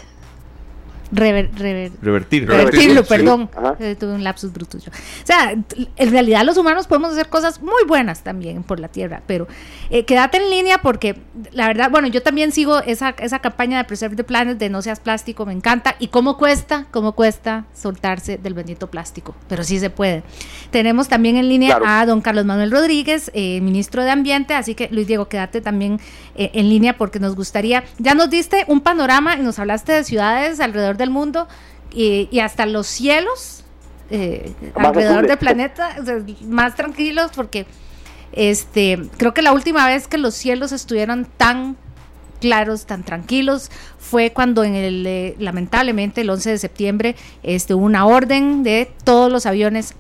revertir. Revertirlo, perdón. Eh, tuve un lapsus brutus O sea, en realidad los humanos podemos hacer cosas muy buenas también por la Tierra, pero eh, quédate en línea porque la verdad, bueno, yo también sigo esa, esa campaña de Preserve the Planet de no seas plástico, me encanta. ¿Y cómo cuesta? ¿Cómo cuesta soltarse del bendito plástico? Pero sí se puede. Tenemos también en línea a don Carlos Manuel Rodríguez, eh, ministro de Ambiente, así que Luis Diego, quédate también en línea porque nos gustaría, ya nos diste un panorama y nos hablaste de ciudades alrededor del mundo y, hasta los cielos eh, alrededor del planeta más tranquilos porque este creo que la última vez que los cielos estuvieron tan claros, tan tranquilos, fue cuando en el, eh, lamentablemente, el 11 de septiembre, este, hubo una orden de todos los aviones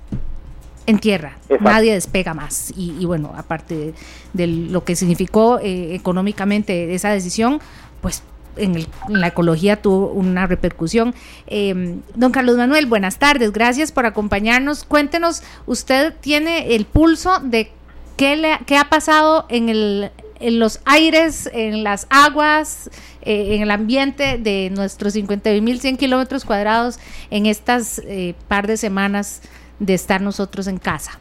en tierra. Nadie despega más. Y, bueno, aparte de, lo que significó eh, económicamente esa decisión, pues en, la ecología tuvo una repercusión. Em, don Carlos Manuel, buenas tardes, gracias por acompañarnos. Cuéntenos, usted tiene el pulso de qué, le, qué ha pasado en, el, en los aires, en las aguas, eh, en el ambiente de nuestros 51.100 kilómetros cuadrados en estas eh, par de semanas de estar nosotros en casa.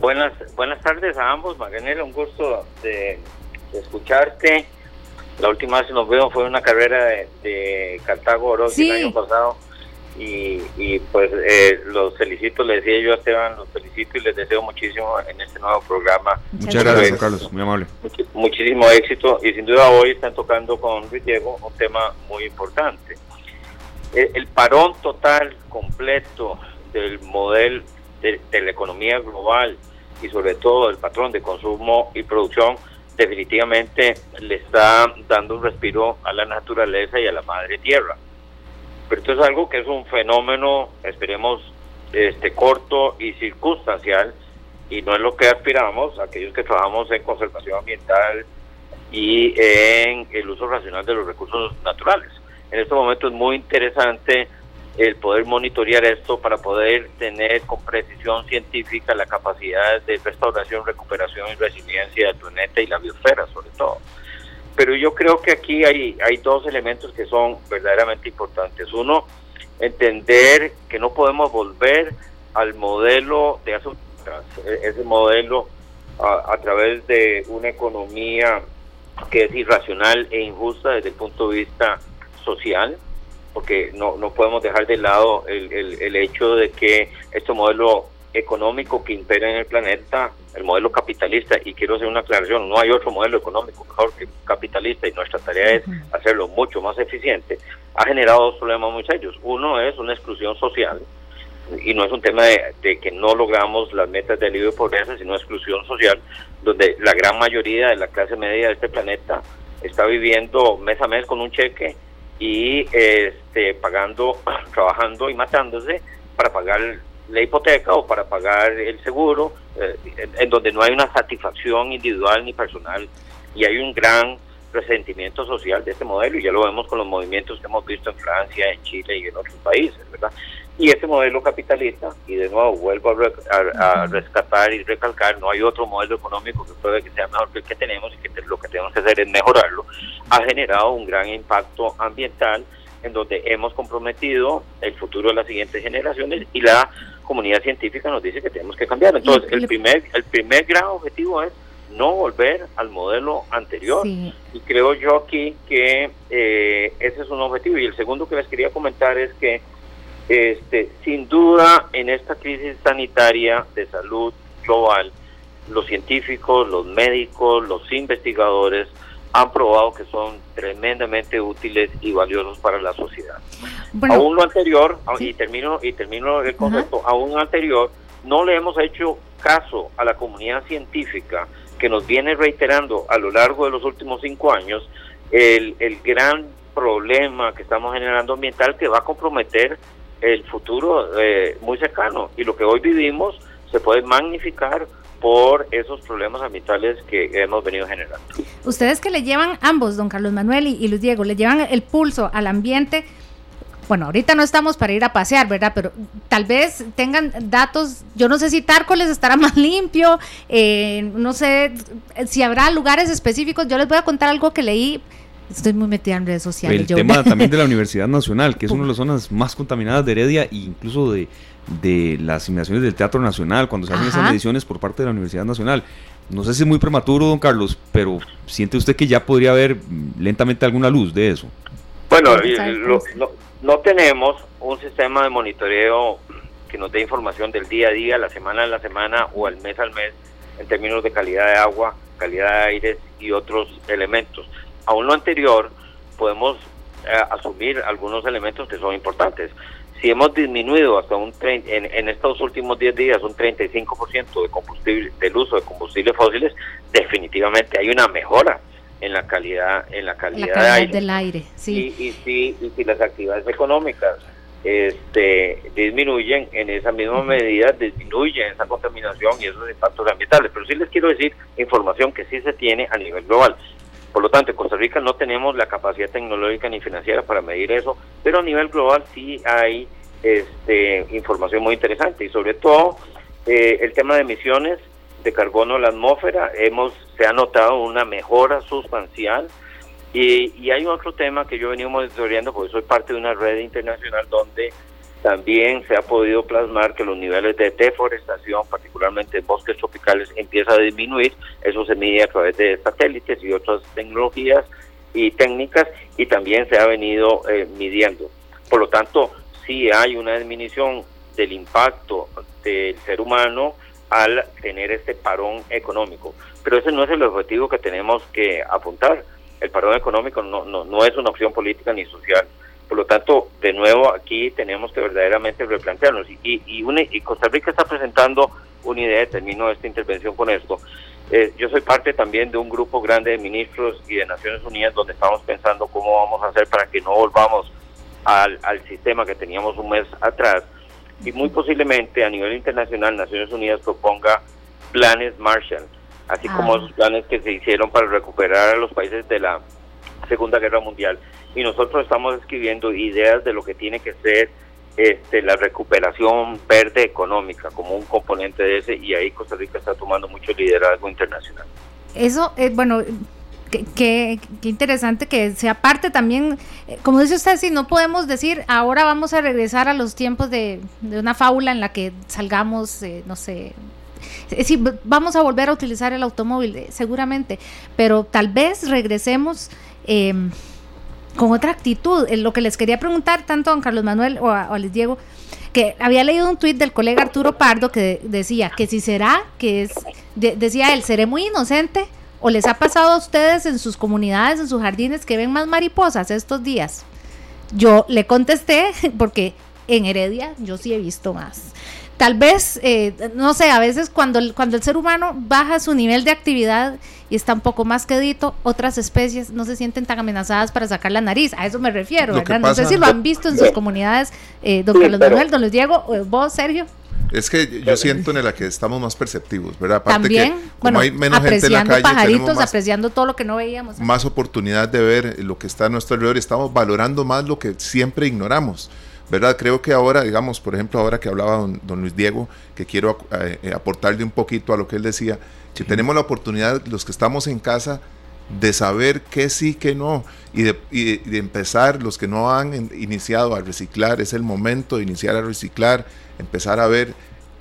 Buenas, buenas tardes a ambos, Maganela, un gusto de escucharte la última vez que nos vimos fue una carrera de, Cartago Orochi el año pasado. Y, y pues eh, los felicito, le decía yo a Esteban, los felicito y les deseo muchísimo en este nuevo programa. Muchas gracias, Carlos, muy amable. muchísimo éxito y sin duda hoy están tocando con Luis Diego un tema muy importante. El, el parón total, completo del modelo de, de la economía global y sobre todo el patrón de consumo y producción definitivamente le está dando un respiro a la naturaleza y a la madre tierra. Pero esto es algo que es un fenómeno, esperemos, este corto y circunstancial, y no es lo que aspiramos aquellos que trabajamos en conservación ambiental y en el uso racional de los recursos naturales. En este momento es muy interesante el poder monitorear esto para poder tener con precisión científica la capacidad de restauración, recuperación y resiliencia del planeta y la biosfera sobre todo. Pero yo creo que aquí hay, hay dos elementos que son verdaderamente importantes. Uno, entender que no podemos volver al modelo de hace e-, ese modelo a, a través de una economía que es irracional e injusta desde el punto de vista social, porque no, no podemos dejar de lado el, el, hecho de que este modelo económico que impera en el planeta, el modelo capitalista, y quiero hacer una aclaración, no hay otro modelo económico mejor que capitalista y nuestra tarea es hacerlo mucho más eficiente, ha generado dos problemas muy serios. Uno es una exclusión social, y no es un tema de, de, que no logramos las metas de alivio de pobreza, sino exclusión social, donde la gran mayoría de la clase media de este planeta está viviendo mes a mes con un cheque y este, pagando, trabajando y matándose para pagar la hipoteca o para pagar el seguro, eh, en, donde no hay una satisfacción individual ni personal y hay un gran resentimiento social de este modelo y ya lo vemos con los movimientos que hemos visto en Francia, en Chile y en otros países, ¿verdad? Y este modelo capitalista, y de nuevo vuelvo a, rescatar y recalcar, no hay otro modelo económico que pueda que sea mejor que el que tenemos y que lo que tenemos que hacer es mejorarlo, ha generado un gran impacto ambiental en donde hemos comprometido el futuro de las siguientes generaciones y la comunidad científica nos dice que tenemos que cambiar. Entonces, el primer, el primer gran objetivo es no volver al modelo anterior. Y creo yo aquí que eh, ese es un objetivo. Y el segundo que les quería comentar es que este, sin duda, en esta crisis sanitaria de salud global, los científicos, los médicos, los investigadores han probado que son tremendamente útiles y valiosos para la sociedad. aún lo anterior, y termino y termino el concepto, aún anterior, no le hemos hecho caso a la comunidad científica que nos viene reiterando a lo largo de los últimos cinco años el, el gran problema que estamos generando ambiental que va a comprometer el futuro eh, muy cercano. Y lo que hoy vivimos se puede magnificar por esos problemas ambientales que hemos venido generando. Ustedes que le llevan ambos, don Carlos Manuel y, Luis Diego, le llevan el pulso al ambiente. Bueno, ahorita no estamos para ir a pasear, ¿verdad? Pero tal vez tengan datos, yo no sé si Tárcoles estará más limpio, eh, no sé si habrá lugares específicos. Yo les voy a contar algo que leí Estoy muy metida en redes sociales. El tema también de la Universidad Nacional, que es una de las zonas más contaminadas de Heredia e incluso de, de las simulaciones del Teatro Nacional, cuando se hacen esas mediciones por parte de la Universidad Nacional. No sé si es muy prematuro, don Carlos, pero ¿siente usted que ya podría haber lentamente alguna luz de eso? Bueno, no, no tenemos un sistema de monitoreo que nos dé información del día a día, la semana a la semana o al mes al mes en términos de calidad de agua, calidad de aire y otros elementos. Aún lo anterior, podemos eh, asumir algunos elementos que son importantes si hemos disminuido hasta un en, en estos últimos 10 días un 35% de combustible del uso de combustibles fósiles, definitivamente hay una mejora en la calidad en la calidad, aire. del aire. Sí. Y, si, y si las actividades económicas este, disminuyen, en esa misma medida disminuyen esa contaminación y esos impactos ambientales. Pero sí les quiero decir información que sí se tiene a nivel global. Por lo tanto, en Costa Rica no tenemos la capacidad tecnológica ni financiera para medir eso, pero a nivel global sí hay este, información muy interesante y sobre todo eh, el tema de emisiones de carbono a la atmósfera, hemos, se ha notado una mejora sustancial. Y, y hay otro tema que yo he venido monitoreando porque soy parte de una red internacional donde también se ha podido plasmar que los niveles de deforestación, particularmente en bosques tropicales, empieza a disminuir. Eso se mide a través de satélites y otras tecnologías y técnicas y también se ha venido eh, midiendo. Por lo tanto, sí hay una disminución del impacto del ser humano al tener este parón económico. Pero ese no es el objetivo que tenemos que apuntar. El parón económico no, no, no es una opción política ni social por lo tanto, de nuevo, aquí tenemos que verdaderamente replantearnos. Y, y, Costa Rica está presentando una idea, termino esta intervención con esto. Eh, yo soy parte también de un grupo grande de ministros y de Naciones Unidas donde estamos pensando cómo vamos a hacer para que no volvamos al, al sistema que teníamos un mes atrás. Y muy posiblemente a nivel internacional Naciones Unidas proponga planes Marshall, así como ah. esos planes que se hicieron para recuperar a los países de la Segunda Guerra Mundial y nosotros estamos escribiendo ideas de lo que tiene que ser este, la recuperación verde económica como un componente de ese y ahí Costa Rica está tomando mucho liderazgo internacional. Eso, es bueno, Qué, interesante que sea parte también, eh, como dice usted, si no podemos decir ahora vamos a regresar a los tiempos de, una fábula en la que salgamos, eh, no sé, si vamos a volver a utilizar el automóvil, eh, seguramente, pero tal vez regresemos eh, con otra actitud. Lo que les quería preguntar tanto a don Carlos Manuel o a, Luis Diego, que había leído un tuit del colega Arturo Pardo que decía que si será que es, decía él, seré muy inocente o les ha pasado a ustedes en sus comunidades, en sus jardines, que ven más mariposas estos días. Yo le contesté porque en Heredia yo sí he visto más tal vez, eh, no sé, a veces cuando el, cuando el ser humano baja su nivel de actividad y está un poco más quedito, otras especies no se sienten tan amenazadas para sacar la nariz. A eso me refiero, ¿verdad? no sé si lo han visto en sus comunidades, eh, don Carlos Manuel, don Luis Diego, vos, Sergio. Es que yo siento en la que estamos más perceptivos, ¿verdad? Aparte También, que como hay menos gente en la calle, pajaritos, apreciando todo lo que no veíamos. Más oportunidad de ver lo que está a nuestro alrededor, estamos valorando más lo que siempre ignoramos. ¿Verdad? Creo que ahora, digamos, por ejemplo, ahora que hablaba don, Luis Diego, que quiero eh, eh, aportarle un poquito a lo que él decía, que tenemos la oportunidad, los que estamos en casa, de saber qué sí, qué no, y de, y empezar, los que no han iniciado a reciclar, es el momento de iniciar a reciclar, empezar a ver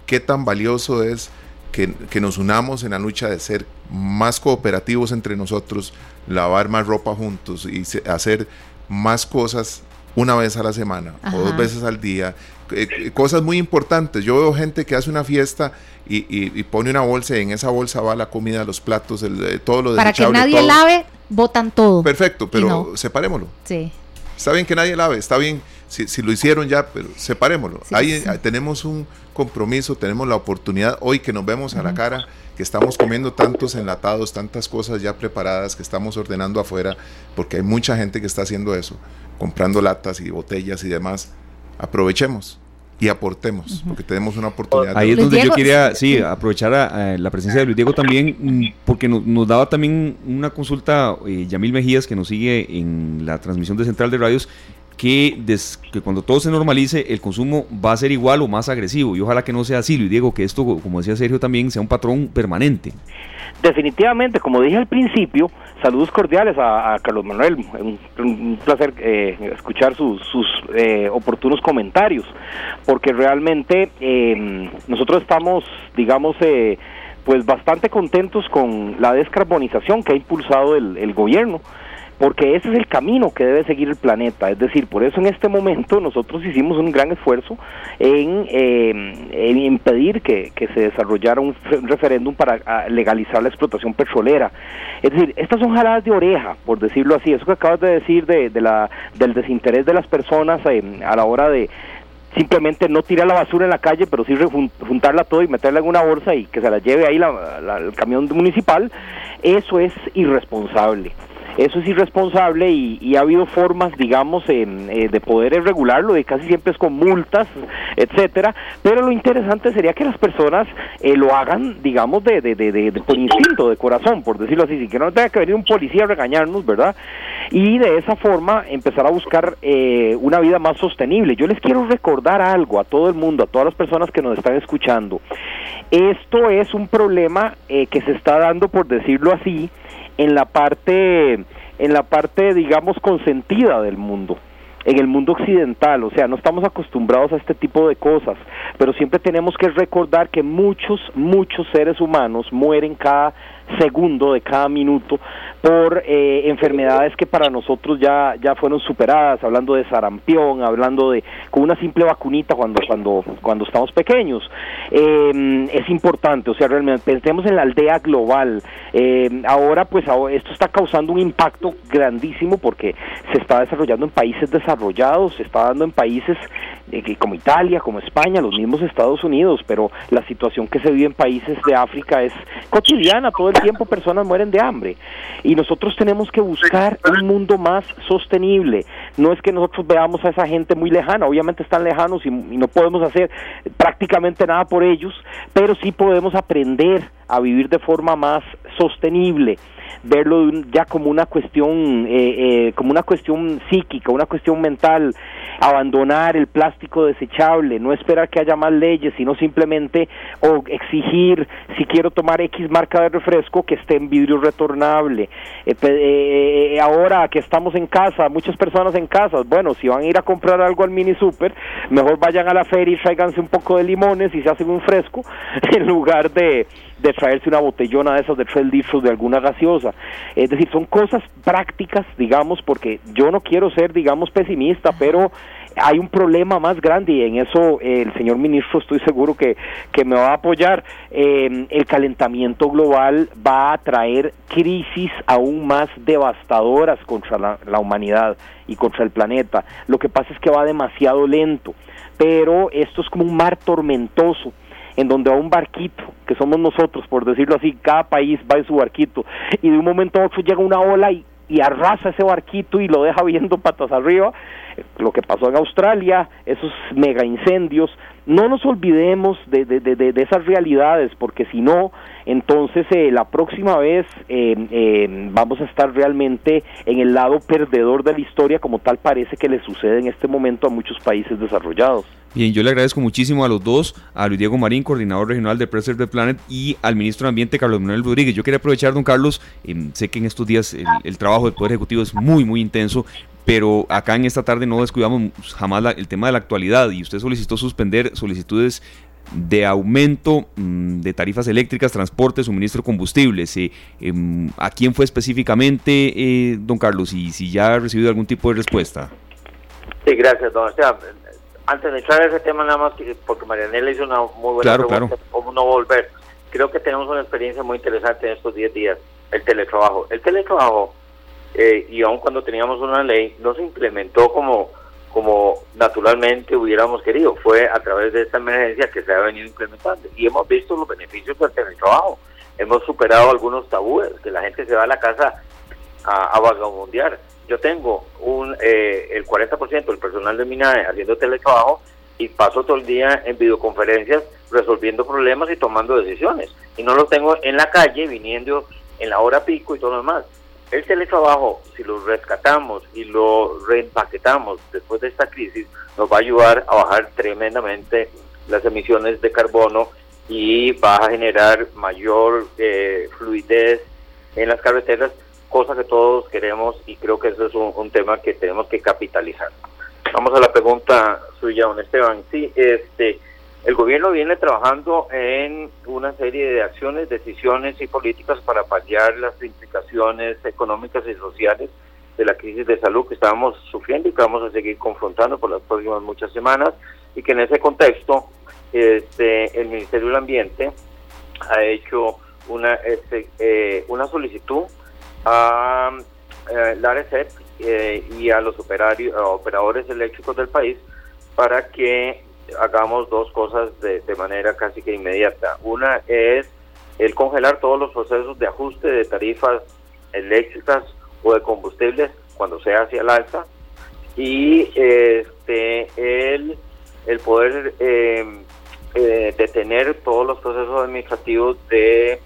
qué tan valioso es que, que, nos unamos en la lucha de ser más cooperativos entre nosotros, lavar más ropa juntos y hacer más cosas una vez a la semana o dos veces al día. Eh, eh, cosas muy importantes. Yo veo gente que hace una fiesta y, pone una bolsa y en esa bolsa va la comida, los platos, el, eh, todo lo Para que nadie lave, botan todo. Perfecto, pero separémoslo. Sí. Está bien que nadie lave, está bien si, lo hicieron ya, pero separémoslo. Ahí tenemos un compromiso, tenemos la oportunidad hoy que nos vemos a la cara, que estamos comiendo tantos enlatados, tantas cosas ya preparadas que estamos ordenando afuera, porque hay mucha gente que está haciendo eso comprando latas y botellas y demás, aprovechemos. y aportemos, porque tenemos una oportunidad. Ahí es donde yo quería, sí, aprovechar a, la presencia de Luis Diego también, mm, porque nos, daba también una consulta eh, Yamil Mejías, que nos sigue en la transmisión de Central de Radios, que, cuando todo se normalice, el consumo va a ser igual o más agresivo. Y ojalá que no sea así, Luis Diego, que esto, como decía Sergio también, sea un patrón permanente. Definitivamente, como dije al principio, saludos cordiales a, Carlos Manuel. Un, placer eh, escuchar sus, eh, oportunos comentarios, porque realmente eh, nosotros estamos, digamos, pues bastante contentos con la descarbonización que ha impulsado el gobierno porque ese es el camino que debe seguir el planeta. Es decir, por eso en este momento nosotros hicimos un gran esfuerzo en, eh, impedir que, se desarrollara un, referéndum para legalizar la explotación petrolera. Es decir, estas son jaladas de oreja, por decirlo así. Eso que acabas de decir de, la, del desinterés de las personas eh, a la hora de, simplemente no tirar la basura en la calle, pero sí juntarla todo y meterla en una bolsa y que se la lleve ahí el camión municipal, eso es irresponsable. Eso es irresponsable y, ha habido formas, digamos, eh, de poder regularlo, y casi siempre es con multas, etcétera. Pero lo interesante sería que las personas eh, lo hagan, digamos, de, de, de, por instinto, de corazón, por decirlo así, sin que no tenga que venir un policía a regañarnos, ¿verdad? Y de esa forma empezar a buscar eh, una vida más sostenible. Yo les quiero recordar algo a todo el mundo, a todas las personas que nos están escuchando. Esto es un problema que se está dando, por decirlo así, en la parte, en la parte, digamos, consentida del mundo en el mundo occidental, o sea, no estamos acostumbrados a este tipo de cosas, pero siempre tenemos que recordar que muchos, muchos seres humanos mueren cada segundo de cada minuto por eh, enfermedades que para nosotros ya ya fueron superadas hablando de sarampión hablando de con una simple vacunita cuando cuando cuando estamos pequeños. Eh, es importante o sea realmente pensemos en la aldea global. Eh, ahora pues esto está causando un impacto grandísimo porque se está desarrollando en países desarrollados se está dando en países como Italia como España los mismos Estados Unidos pero la situación que se vive en países de África es cotidiana todo el tiempo personas mueren de hambre. Y nosotros tenemos que buscar un mundo más sostenible. No es que nosotros veamos a esa gente muy lejana, obviamente están lejanos y, y no podemos hacer prácticamente nada por ellos, pero sí podemos aprender a vivir de forma más sostenible. Verlo ya como una cuestión eh, eh, como una cuestión psíquica una cuestión mental abandonar el plástico desechable no esperar que haya más leyes sino simplemente o exigir si quiero tomar X marca de refresco que esté en vidrio retornable. Eh, ahora que estamos en casa muchas personas en casa bueno si van a ir a comprar algo al mini super mejor vayan a la feria y tráiganse un poco de limones y se hacen un fresco en lugar de de traerse una botellona de esas de tres litros de alguna gaseosa. Es decir, son cosas prácticas, digamos, porque yo no quiero ser, digamos, pesimista, pero hay un problema más grande y en eso eh, el señor ministro estoy seguro que, que me va a apoyar. Eh, el calentamiento global va a traer crisis aún más devastadoras contra la, la humanidad y contra el planeta. Lo que pasa es que va demasiado lento, pero esto es como un mar tormentoso en donde va un barquito, que somos nosotros, por decirlo así, cada país va en su barquito, y de un momento a otro llega una ola y, y arrasa ese barquito y lo deja viendo patas arriba, lo que pasó en Australia, esos mega incendios, no nos olvidemos de, de, de, de esas realidades, porque si no, entonces eh, la próxima vez eh, eh, vamos a estar realmente en el lado perdedor de la historia, como tal parece que le sucede en este momento a muchos países desarrollados. Bien, yo le agradezco muchísimo a los dos, a Luis Diego Marín, coordinador regional de Preserve the Planet, y al ministro de Ambiente, Carlos Manuel Rodríguez. Yo quería aprovechar, don Carlos, sé que en estos días el, trabajo del Poder Ejecutivo es muy, muy intenso, pero acá en esta tarde no descuidamos jamás el tema de la actualidad y usted solicitó suspender solicitudes de aumento mm, de tarifas eléctricas, transporte, suministro de combustibles. Eh, em, ¿A quién fue específicamente, eh, don Carlos? Y si ya ha recibido algún tipo de respuesta. Sí, gracias, don Esteban. Antes de entrar a ese tema, nada más, porque Marianela hizo una muy buena claro, pregunta, cómo no volver. Creo que tenemos una experiencia muy interesante en estos 10 días, el teletrabajo. El teletrabajo, eh, y aun cuando teníamos una ley, no se implementó como como naturalmente hubiéramos querido. Fue a través de esta emergencia que se ha venido implementando y hemos visto los beneficios del teletrabajo. Hemos superado algunos tabúes, que la gente se va a la casa a, a. Yo tengo un eh, el 40% del personal de MINAE haciendo teletrabajo y paso todo el día en videoconferencias resolviendo problemas y tomando decisiones. Y no los tengo en la calle viniendo en la hora pico y todo lo demás. El teletrabajo, si lo rescatamos y lo reempaquetamos después de esta crisis, nos va a ayudar a bajar tremendamente las emisiones de carbono y va a generar mayor eh, fluidez en las carreteras, cosa que todos queremos y creo que eso es un, tema que tenemos que capitalizar. Vamos a la pregunta suya, don Esteban. Sí, este, el gobierno viene trabajando en una serie de acciones, decisiones y políticas para paliar las implicaciones económicas y sociales de la crisis de salud que estamos sufriendo y que vamos a seguir confrontando por las próximas muchas semanas. Y que en ese contexto este, el Ministerio del Ambiente ha hecho una, este, eh, una solicitud a eh, la ARECEP eh, y a los operadores eléctricos del país para que hagamos dos cosas de, de manera casi que inmediata. Una es el congelar todos los procesos de ajuste de tarifas eléctricas o de combustibles cuando sea hacia el alza y este el, el poder eh, eh, detener todos los procesos administrativos de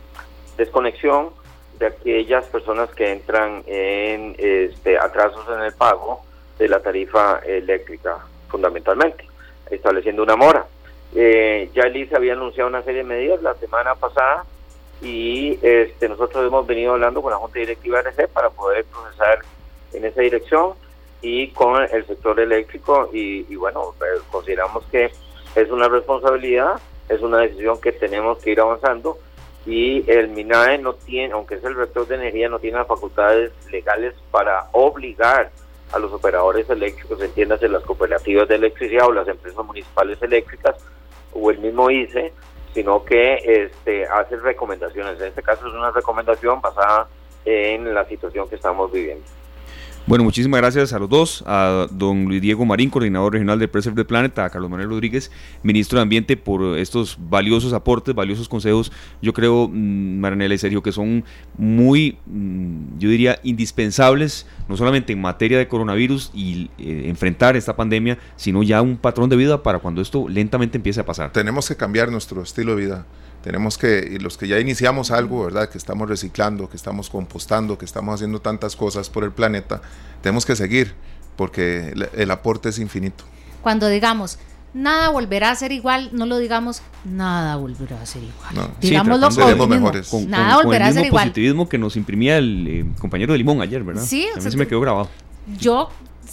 desconexión de aquellas personas que entran en este, atrasos en el pago de la tarifa eléctrica, fundamentalmente, estableciendo una mora. Eh, ya el había anunciado una serie de medidas la semana pasada y este, nosotros hemos venido hablando con la Junta Directiva RC para poder procesar en esa dirección y con el sector eléctrico y, y bueno, pues, consideramos que es una responsabilidad, es una decisión que tenemos que ir avanzando y el MINAE no tiene, aunque es el rector de energía, no tiene las facultades legales para obligar a los operadores eléctricos, entiéndase las cooperativas de electricidad o las empresas municipales eléctricas o el mismo ICE, sino que este, hace recomendaciones. En este caso es una recomendación basada en la situación que estamos viviendo. Bueno, muchísimas gracias a los dos, a don Luis Diego Marín, coordinador regional de Preserve the Planet, a Carlos Manuel Rodríguez, ministro de Ambiente, por estos valiosos aportes, valiosos consejos. Yo creo, mm, Maranela y Sergio, que son muy, mm, yo diría, indispensables, no solamente en materia de coronavirus y eh, enfrentar esta pandemia, sino ya un patrón de vida para cuando esto lentamente empiece a pasar. Tenemos que cambiar nuestro estilo de vida tenemos que, y los que ya iniciamos algo, ¿verdad? Que estamos reciclando, que estamos compostando, que estamos haciendo tantas cosas por el planeta, tenemos que seguir porque el, aporte es infinito. Cuando digamos, nada volverá a ser igual, no lo digamos, nada volverá a ser igual. Digámoslo con, mejores. Con, nada volverá el mismo a ser positivismo que nos imprimía el eh, compañero de Limón ayer, ¿verdad? Sí, a mí se me quedó grabado. Yo,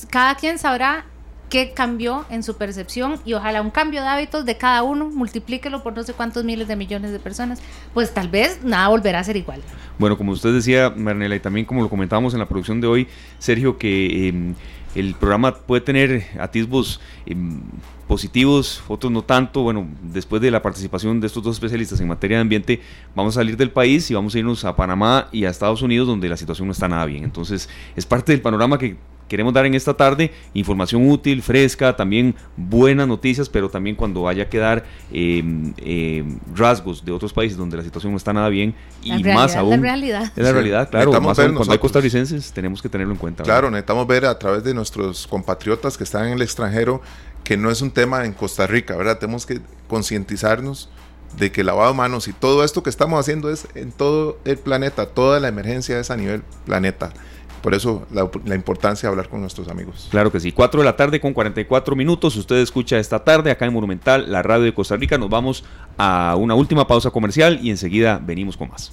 cada quien sabrá qué cambió en su percepción y ojalá un cambio de hábitos de cada uno, multiplíquelo por no sé cuántos miles de millones de personas, pues tal vez nada volverá a ser igual. Bueno, como usted decía, Marnela, y también como lo comentábamos en la producción de hoy, Sergio, que em, el programa puede tener atisbos em, positivos, otros no tanto. Bueno, después de la participación de estos dos especialistas en materia de ambiente, vamos a salir del país y vamos a irnos a Panamá y a Estados Unidos, donde la situación no está nada bien. Entonces, es parte del panorama que queremos dar en esta tarde información útil, fresca, también buenas noticias, pero también cuando vaya a quedar em, em, rasgos de otros países donde la situación no está nada bien y más aún. Es la realidad. Es la realidad, claro. Más aún, cuando hay costarricenses tenemos que tenerlo en cuenta. Claro, necesitamos ver a través de nuestros compatriotas que están en el extranjero que no es un tema en Costa Rica, ¿verdad? Tenemos que concientizarnos de que el lavado de manos y todo esto que estamos haciendo es en todo el planeta, toda la emergencia es a nivel planeta. Por eso la, importancia de hablar con nuestros amigos. Claro que sí. 4 de la tarde con 44 minutos. Usted escucha esta tarde acá en Monumental, la radio de Costa Rica. Nos vamos a una última pausa comercial y enseguida venimos con más.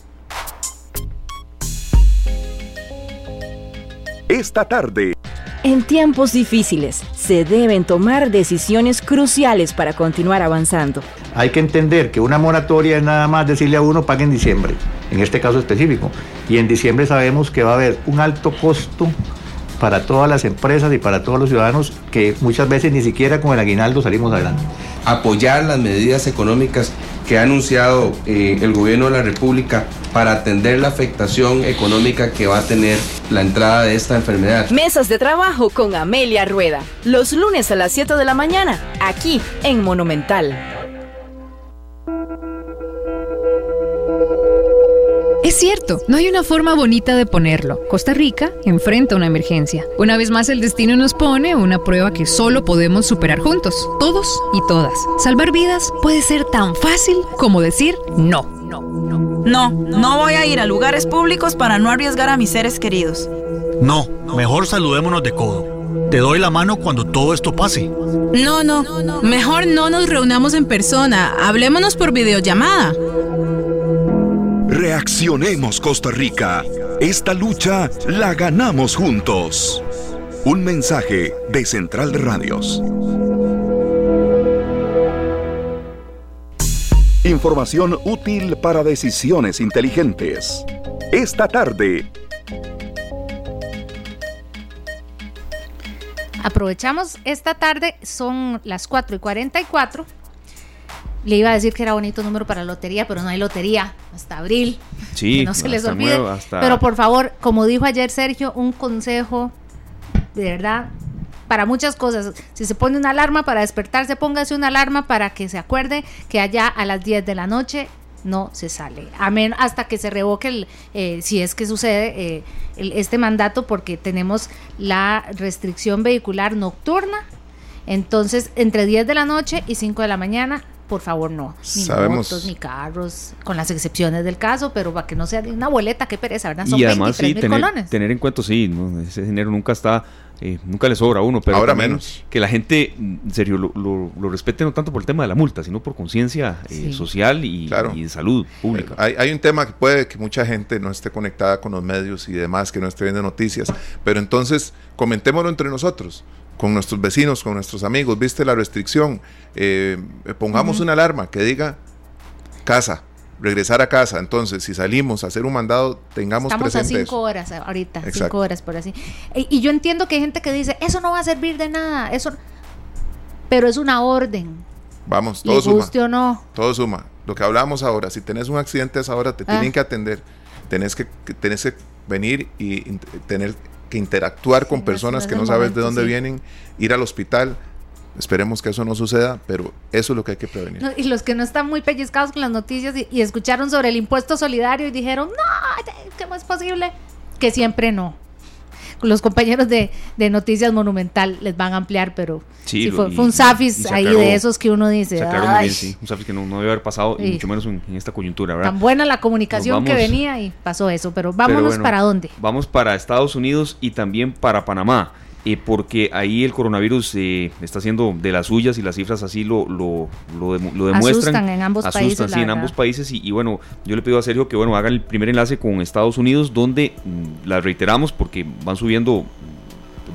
Esta tarde. En tiempos difíciles se deben tomar decisiones cruciales para continuar avanzando. Hay que entender que una moratoria es nada más decirle a uno pague en diciembre, en este caso específico. Y en diciembre sabemos que va a haber un alto costo para todas las empresas y para todos los ciudadanos que muchas veces ni siquiera con el aguinaldo salimos adelante. Apoyar las medidas económicas que ha anunciado eh, el gobierno de la República para atender la afectación económica que va a tener la entrada de esta enfermedad. Mesas de trabajo con Amelia Rueda, los lunes a las 7 de la mañana, aquí en Monumental. Es cierto, no hay una forma bonita de ponerlo. Costa Rica enfrenta una emergencia. Una vez más el destino nos pone una prueba que solo podemos superar juntos, todos y todas. Salvar vidas puede ser tan fácil como decir no. No, no, no voy a ir a lugares públicos para no arriesgar a mis seres queridos. No, mejor saludémonos de codo. Te doy la mano cuando todo esto pase. No, no, mejor no nos reunamos en persona, hablémonos por videollamada. Reaccionemos Costa Rica. Esta lucha la ganamos juntos. Un mensaje de Central Radios. Información útil para decisiones inteligentes. Esta tarde. Aprovechamos esta tarde, son las 4 y 44 le iba a decir que era bonito número para lotería, pero no hay lotería hasta abril. Sí, que no se les olvide. Pero por favor, como dijo ayer Sergio, un consejo de verdad para muchas cosas. Si se pone una alarma para despertarse, póngase una alarma para que se acuerde que allá a las 10 de la noche no se sale. Amén, hasta que se revoque, el, eh, si es que sucede eh, este mandato, porque tenemos la restricción vehicular nocturna. Entonces, entre 10 de la noche y 5 de la mañana por favor no. Ni Sabemos. motos, ni carros, con las excepciones del caso, pero para que no sea una boleta, qué pereza, ¿verdad? Son y además sí, tener, tener, en cuenta, sí, ese dinero nunca está, eh, nunca le sobra a uno, pero ahora menos. Que la gente, en serio, lo, respete no tanto por el tema de la multa, sino por conciencia eh, social y, de salud pública. Hay, hay, un tema que puede que mucha gente no esté conectada con los medios y demás, que no esté viendo noticias, pero entonces comentémoslo entre nosotros con nuestros vecinos, con nuestros amigos, viste la restricción, eh, pongamos una alarma que diga casa, regresar a casa. Entonces, si salimos a hacer un mandado, tengamos Estamos a cinco horas ahorita, cinco horas por así. Y, yo entiendo que hay gente que dice, eso no va a servir de nada, eso, pero es una orden. Vamos, todo suma. o no. Todo suma. Lo que hablamos ahora, si tenés un accidente a esa hora, te tienen ah. que atender. Tenés que, tenés que venir y tener que interactuar con personas que no sabes de dónde vienen, ir al hospital. Esperemos que eso no suceda, pero eso es lo que hay que prevenir. y los que no están muy pellizcados con las noticias y, escucharon sobre el impuesto solidario y dijeron, no, ¿cómo es posible? Que siempre no los compañeros de, Noticias Monumental les van a ampliar, pero sí, fue, un Safis ahí de esos que uno dice. sí, un Safis que no, debe haber pasado, y mucho menos en, esta coyuntura, ¿verdad? Tan buena la comunicación que venía y pasó eso, pero vámonos para dónde. Vamos para Estados Unidos y también para Panamá. Eh, porque ahí el coronavirus eh, está haciendo de las suyas y las cifras así lo, lo, lo, demuestran. Asustan en ambos países. sí, en ambos países. Y, bueno, yo le pido a Sergio que bueno haga el primer enlace con Estados Unidos, donde mm, la reiteramos porque van subiendo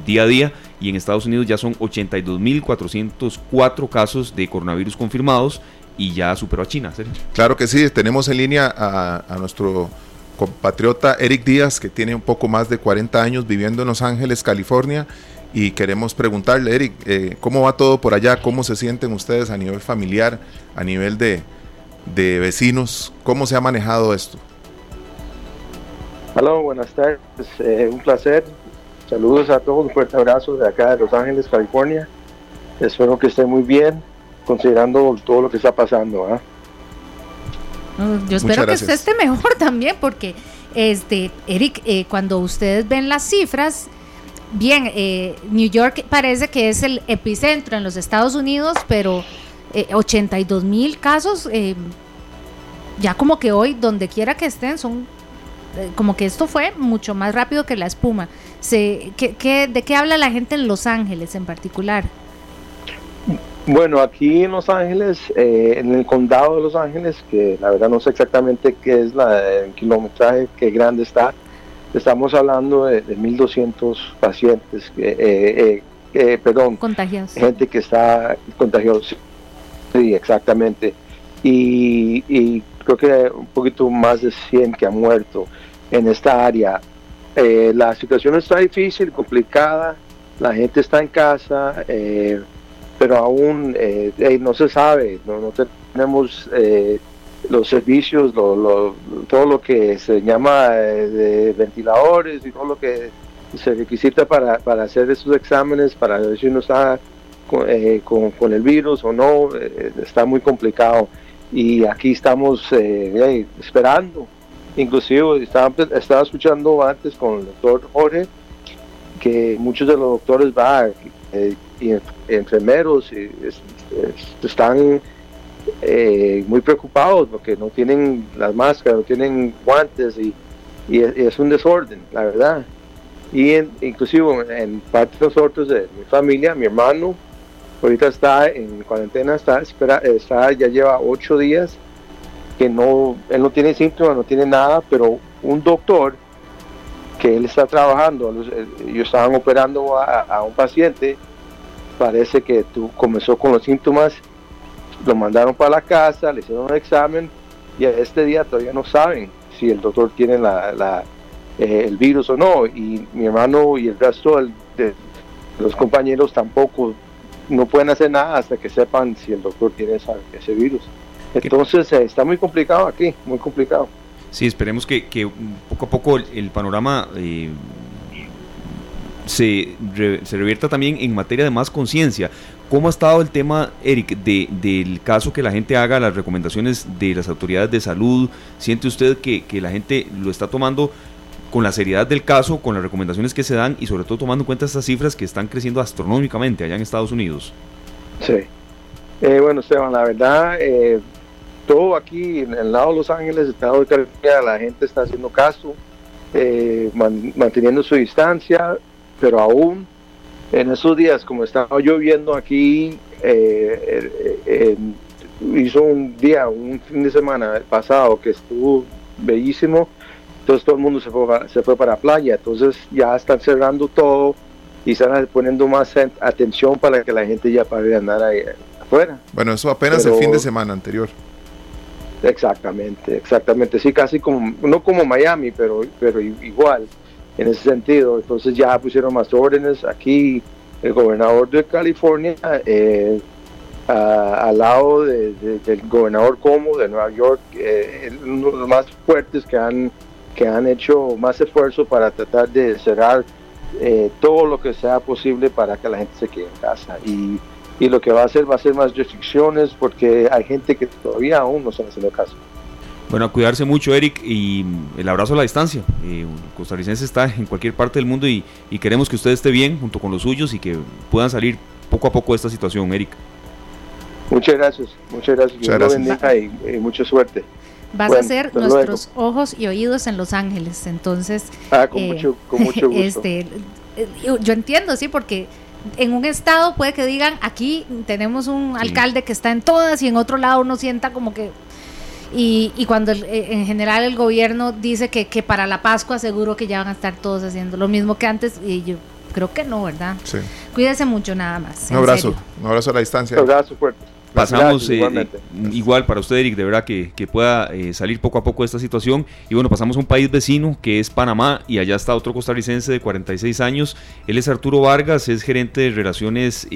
día a día y en Estados Unidos ya son 82.404 casos de coronavirus confirmados y ya superó a China. Sergio. Claro que sí, tenemos en línea a, a nuestro compatriota Eric Díaz, que tiene un poco más de 40 años viviendo en Los Ángeles, California. Y queremos preguntarle, Eric, eh, ¿cómo va todo por allá? ¿Cómo se sienten ustedes a nivel familiar, a nivel de, vecinos? ¿Cómo se ha manejado esto? Hola, buenas tardes. Eh, un placer. Saludos a todos. Un fuerte abrazo de acá de Los Ángeles, California. Espero que estén muy bien, considerando todo lo que está pasando. ¿ah? Yo espero que usted esté mejor también, porque, este, Eric, eh, cuando ustedes ven las cifras, bien, eh, New York parece que es el epicentro en los Estados Unidos, pero 82 eh, mil casos, ya como que hoy, donde quiera que estén, son como que esto fue mucho más rápido que la espuma. Se, ¿qué, de qué habla la gente en Los Ángeles en particular? Bueno, aquí en Los Ángeles, eh, en el condado de Los Ángeles, que la verdad no sé exactamente qué es la, el kilometraje, qué grande está, estamos hablando de, 1.200 pacientes, eh, eh, perdón, contagiados. gente que está contagiados. Sí, exactamente. Y, y, creo que un poquito más de 100 que han muerto en esta área. la situación está difícil, complicada, la gente está en casa. Eh, pero aún eh, no se sabe, no, tenemos eh, los servicios, todo lo que se llama eh, de ventiladores y todo lo que se requisita para, hacer esos exámenes, para ver si uno está con, el virus o no, está muy complicado. Y aquí estamos esperando inclusive estaba, estaba escuchando antes con el doctor Jorge que muchos de los doctores va, eh, y enfermeros están eh, muy preocupados porque no tienen las máscaras, no tienen guantes y, es, un desorden, la verdad. Y inclusive en parte de nosotros, de mi familia, mi hermano, ahorita está en cuarentena, está, espera, está ya lleva ocho días que no, él no tiene síntomas, no tiene nada, pero un doctor que él está trabajando, ellos estaban operando a, un paciente, parece que tú comenzó con los síntomas, lo mandaron para la casa, le hicieron un examen y a este día todavía no saben si el doctor tiene la, eh, el virus o no. Y mi hermano y el resto de los compañeros tampoco no pueden hacer nada hasta que sepan si el doctor tiene ese virus. Entonces eh, está muy complicado aquí, muy complicado. Sí, esperemos que, poco a poco el, panorama eh, se, se, revierta también en materia de más conciencia. ¿Cómo ha estado el tema, Eric, de, del caso que la gente haga las recomendaciones de las autoridades de salud? ¿Siente usted que, que la gente lo está tomando con la seriedad del caso, con las recomendaciones que se dan y sobre todo tomando en cuenta estas cifras que están creciendo astronómicamente allá en Estados Unidos. Sí. Eh, bueno, Esteban, la verdad, eh, todo aquí en el lado de Los Ángeles, estado de California, la gente está haciendo caso, eh, manteniendo su distancia, pero aún en esos días, como estaba lloviendo aquí, hizo un día, un fin de semana pasado que estuvo bellísimo entonces todo el mundo se fue, se fue para la playa, entonces ya están cerrando todo y están poniendo más atención para que la gente ya pare de andar ahí afuera. Bueno, eso apenas el fin de semana anterior. Exactamente, exactamente, sí, casi como, no como Miami, pero, pero igual en ese sentido. Entonces ya pusieron más órdenes aquí, el gobernador de California, eh, al lado del gobernador Como de Nueva York, eh, uno de los más fuertes que han que han hecho más esfuerzo para tratar de cerrar eh, todo lo que sea posible para que la gente se quede en casa. Y, y, lo que va a hacer va a ser más restricciones porque hay gente que todavía aún no está haciendo caso. Bueno, a cuidarse mucho, Eric, y el abrazo a la distancia. Eh, costarricense está en cualquier parte del mundo y, y, queremos que usted esté bien junto con los suyos y que puedan salir poco a poco de esta situación, Eric. Muchas gracias, muchas gracias. Muchas gracias. y mucha suerte. Vas a ser nuestros ojos y oídos en Los Ángeles. Entonces, ah, con, eh, mucho, gusto. Este, eh, yo entiendo, sí, porque en un estado puede que digan, aquí tenemos un alcalde que está en todas y en otro lado uno sienta como que... Y, y cuando eh, en general el gobierno dice que, que para la Pascua seguro que ya van a estar todos haciendo lo mismo que antes y yo creo que no, ¿verdad? Sí. Cuídese mucho nada más. Un abrazo, un abrazo a la distancia. Un abrazo fuerte. Pasamos eh, eh, igual para usted, Eric, de verdad que, pueda eh, salir poco a poco de esta situación. Y bueno, pasamos a un país vecino que es Panamá y allá está otro costarricense de 46 años. Él es Arturo Vargas, es gerente de relaciones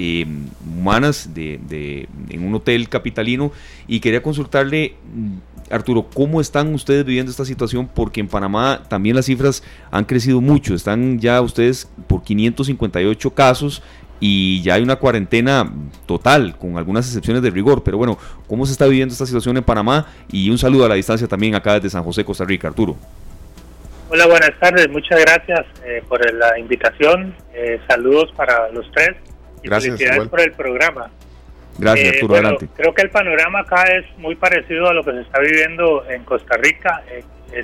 humanas de, en un hotel capitalino y quería consultarle, Arturo, ¿cómo están ustedes viviendo esta situación? Porque en Panamá también las cifras han crecido mucho. Están ya ustedes por 558 casos y ya hay una cuarentena total, con algunas excepciones de rigor. Pero bueno, ¿cómo se está viviendo esta situación en Panamá? Y un saludo a la distancia también acá desde San José, Costa Rica, Arturo. Hola, buenas tardes, muchas gracias eh, por la invitación. Eh, saludos para los tres y felicidades por el programa. Gracias, eh, Arturo, adelante. Creo que el panorama acá es muy parecido a lo que se está viviendo en Costa Rica. Eh,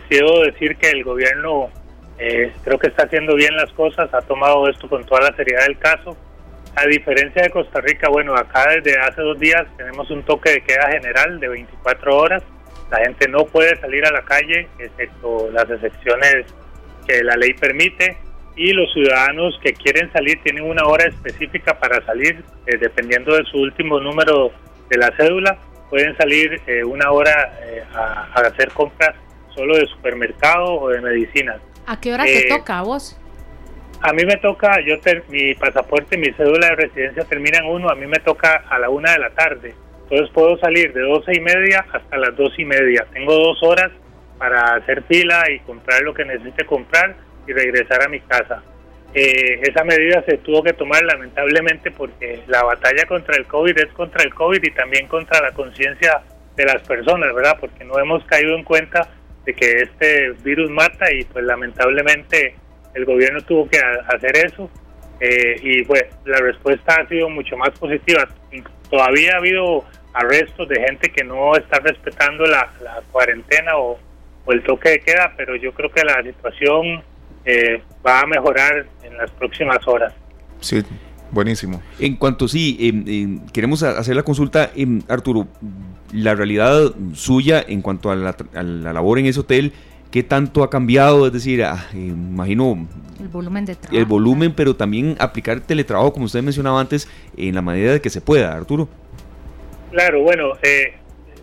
sido decir que el gobierno creo que está haciendo bien las cosas, ha tomado esto con toda la seriedad del caso a diferencia de Costa Rica, bueno, acá desde hace dos días tenemos un toque de queda general de 24 horas. La gente no puede salir a la calle, excepto las excepciones que la ley permite. Y los ciudadanos que quieren salir tienen una hora específica para salir, eh, dependiendo de su último número de la cédula. Pueden salir eh, una hora eh, a, hacer compras solo de supermercado o de medicinas. ¿A qué hora te toca a vos? A mí me toca, yo mi pasaporte, mi cédula de residencia termina en uno, a mí me toca a la una de la tarde. Entonces puedo salir de doce y media hasta las dos y media. Tengo dos horas para hacer fila y comprar lo que necesite comprar y regresar a mi casa. Eh, esa medida se tuvo que tomar lamentablemente porque la batalla contra el COVID es contra el COVID y también contra la conciencia de las personas, ¿verdad? Porque no hemos caído en cuenta de que este virus mata y pues lamentablemente el gobierno tuvo que hacer eso eh, y pues la respuesta ha sido mucho más positiva. Todavía ha habido arrestos de gente que no está respetando la, cuarentena o, el toque de queda, pero yo creo que la situación eh, va a mejorar en las próximas horas. Sí, buenísimo. En cuanto sí, em, em, queremos hacer la consulta, em, Arturo, la realidad suya en cuanto a la, a la labor en ese hotel ¿Qué tanto ha cambiado? Es decir, ah, imagino... El volumen de trabajo. El volumen, pero también aplicar teletrabajo, como usted mencionaba antes, en la medida de que se pueda, Arturo. Claro, bueno, eh,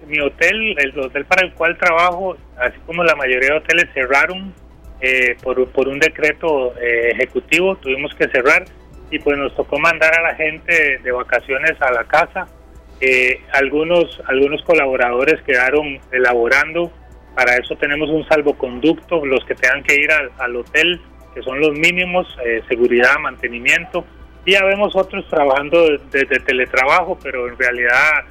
mi hotel, el hotel para el cual trabajo, así como la mayoría de hoteles cerraron eh, por, por, un decreto eh, ejecutivo, tuvimos que cerrar y pues nos tocó mandar a la gente de vacaciones a la casa. algunos, algunos colaboradores quedaron elaborando para eso tenemos un salvoconducto, los que tengan que ir al, hotel, que son los mínimos, eh, seguridad, mantenimiento. Y ya vemos otros trabajando desde teletrabajo, pero en realidad,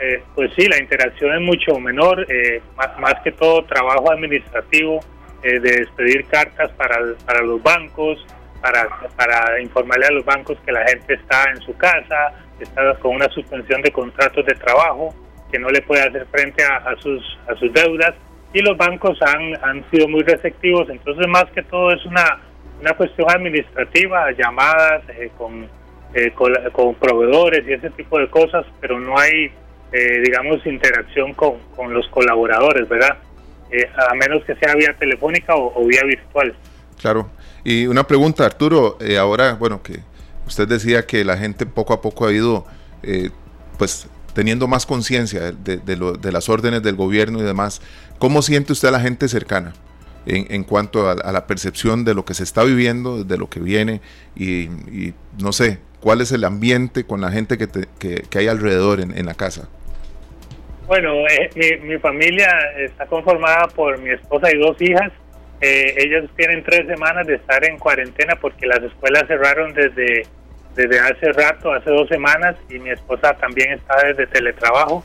eh, pues sí, la interacción es mucho menor, eh, más, que todo trabajo administrativo, de despedir cartas para, para los bancos, para, para informarle a los bancos que la gente está en su casa, está con una suspensión de contratos de trabajo, que no le puede hacer frente a, sus, a sus deudas y los bancos han, han sido muy receptivos, entonces más que todo es una, una cuestión administrativa, llamadas eh, eh, con, con, proveedores y ese tipo de cosas, pero no hay, eh, digamos, interacción con, con, los colaboradores, ¿verdad? A menos que sea vía telefónica o, vía virtual. Claro. Y una pregunta, Arturo, ahora, bueno, que usted decía que la gente poco a poco ha ido, pues, teniendo más conciencia de, las órdenes del gobierno y demás. ¿Cómo siente usted a la gente cercana en, cuanto a, la percepción de lo que se está viviendo, de lo que viene y, no sé, cuál es el ambiente con la gente que, que, hay alrededor en, la casa? Bueno, eh, mi, familia está conformada por mi esposa y dos hijas. Eh, ellos tienen tres semanas de estar en cuarentena porque las escuelas cerraron desde, desde hace rato, hace dos semanas, y mi esposa también está desde teletrabajo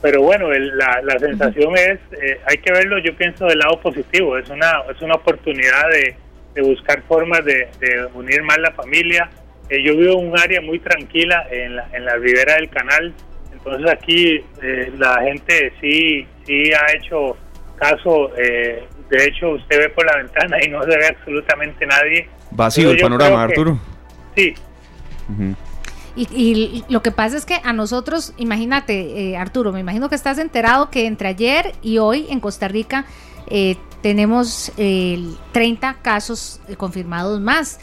pero bueno, la, la, sensación es, eh, hay que verlo, yo pienso del lado positivo, es una, es una oportunidad de, buscar formas de, unir más la familia. Eh, yo vivo en un área muy tranquila en la, en la ribera del canal, entonces aquí eh, la gente sí, sí ha hecho caso, de hecho usted ve por la ventana y no se ve absolutamente nadie. Vacío el panorama, Arturo. Sí. Y, lo que pasa es que a nosotros, imagínate, eh, Arturo, me imagino que estás enterado que entre ayer y hoy en Costa Rica eh, tenemos 30 casos confirmados más,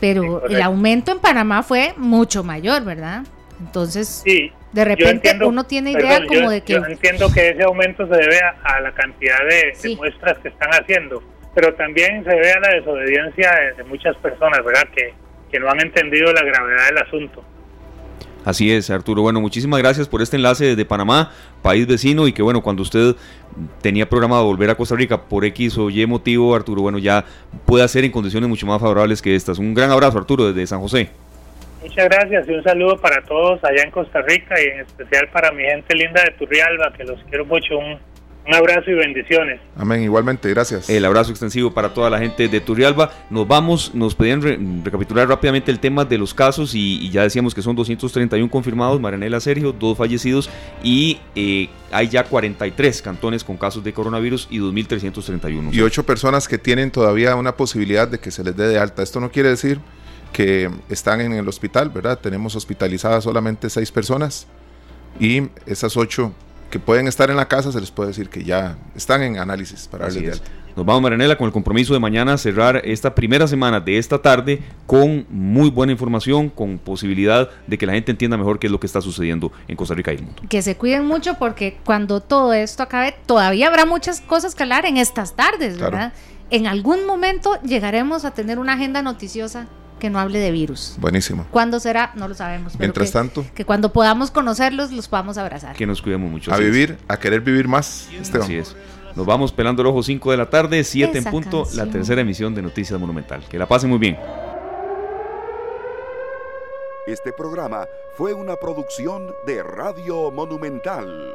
pero el aumento en Panamá fue mucho mayor, ¿verdad? Entonces, de repente uno tiene idea como de que... Yo entiendo que ese aumento se debe a, la cantidad de, muestras que están haciendo, pero también se debe a la desobediencia de, muchas personas, ¿verdad? Que, que no han entendido la gravedad del asunto. Así es, Arturo. Bueno, muchísimas gracias por este enlace desde Panamá, país vecino, y que bueno, cuando usted tenía programado volver a Costa Rica por X o Y motivo, Arturo, bueno, ya puede hacer en condiciones mucho más favorables que estas. Un gran abrazo, Arturo, desde San José. Muchas gracias y un saludo para todos allá en Costa Rica y en especial para mi gente linda de Turrialba, que los quiero mucho. Un un abrazo y bendiciones. Amén, igualmente, gracias. El abrazo extensivo para toda la gente de Turrialba. Nos vamos, nos pedían recapitular rápidamente el tema de los casos y, ya decíamos que son 231 confirmados, Marianela Sergio, dos fallecidos y eh, hay ya 43 cantones con casos de coronavirus y 2.331. Y ocho personas que tienen todavía una posibilidad de que se les dé de alta. Esto no quiere decir que están en el hospital, ¿verdad? Tenemos hospitalizadas solamente seis personas y esas ocho que pueden estar en la casa, se les puede decir que ya están en análisis para darles Nos vamos, Maranela, con el compromiso de mañana cerrar esta primera semana de esta tarde con muy buena información, con posibilidad de que la gente entienda mejor qué es lo que está sucediendo en Costa Rica y el mundo. Que se cuiden mucho porque cuando todo esto acabe, todavía habrá muchas cosas que hablar en estas tardes, ¿verdad? En algún momento llegaremos a tener una agenda noticiosa que no hable de virus. Buenísimo. ¿Cuándo será? No lo sabemos. Mientras tanto. Que cuando podamos conocerlos, los podamos abrazar. Que nos cuidemos mucho. A vivir, a querer vivir más. Así es. Nos vamos pelando el ojo 5 de la tarde, 7 en punto, la tercera emisión de Noticias Monumental. Que la pasen muy bien. Este programa fue una producción de Radio Monumental.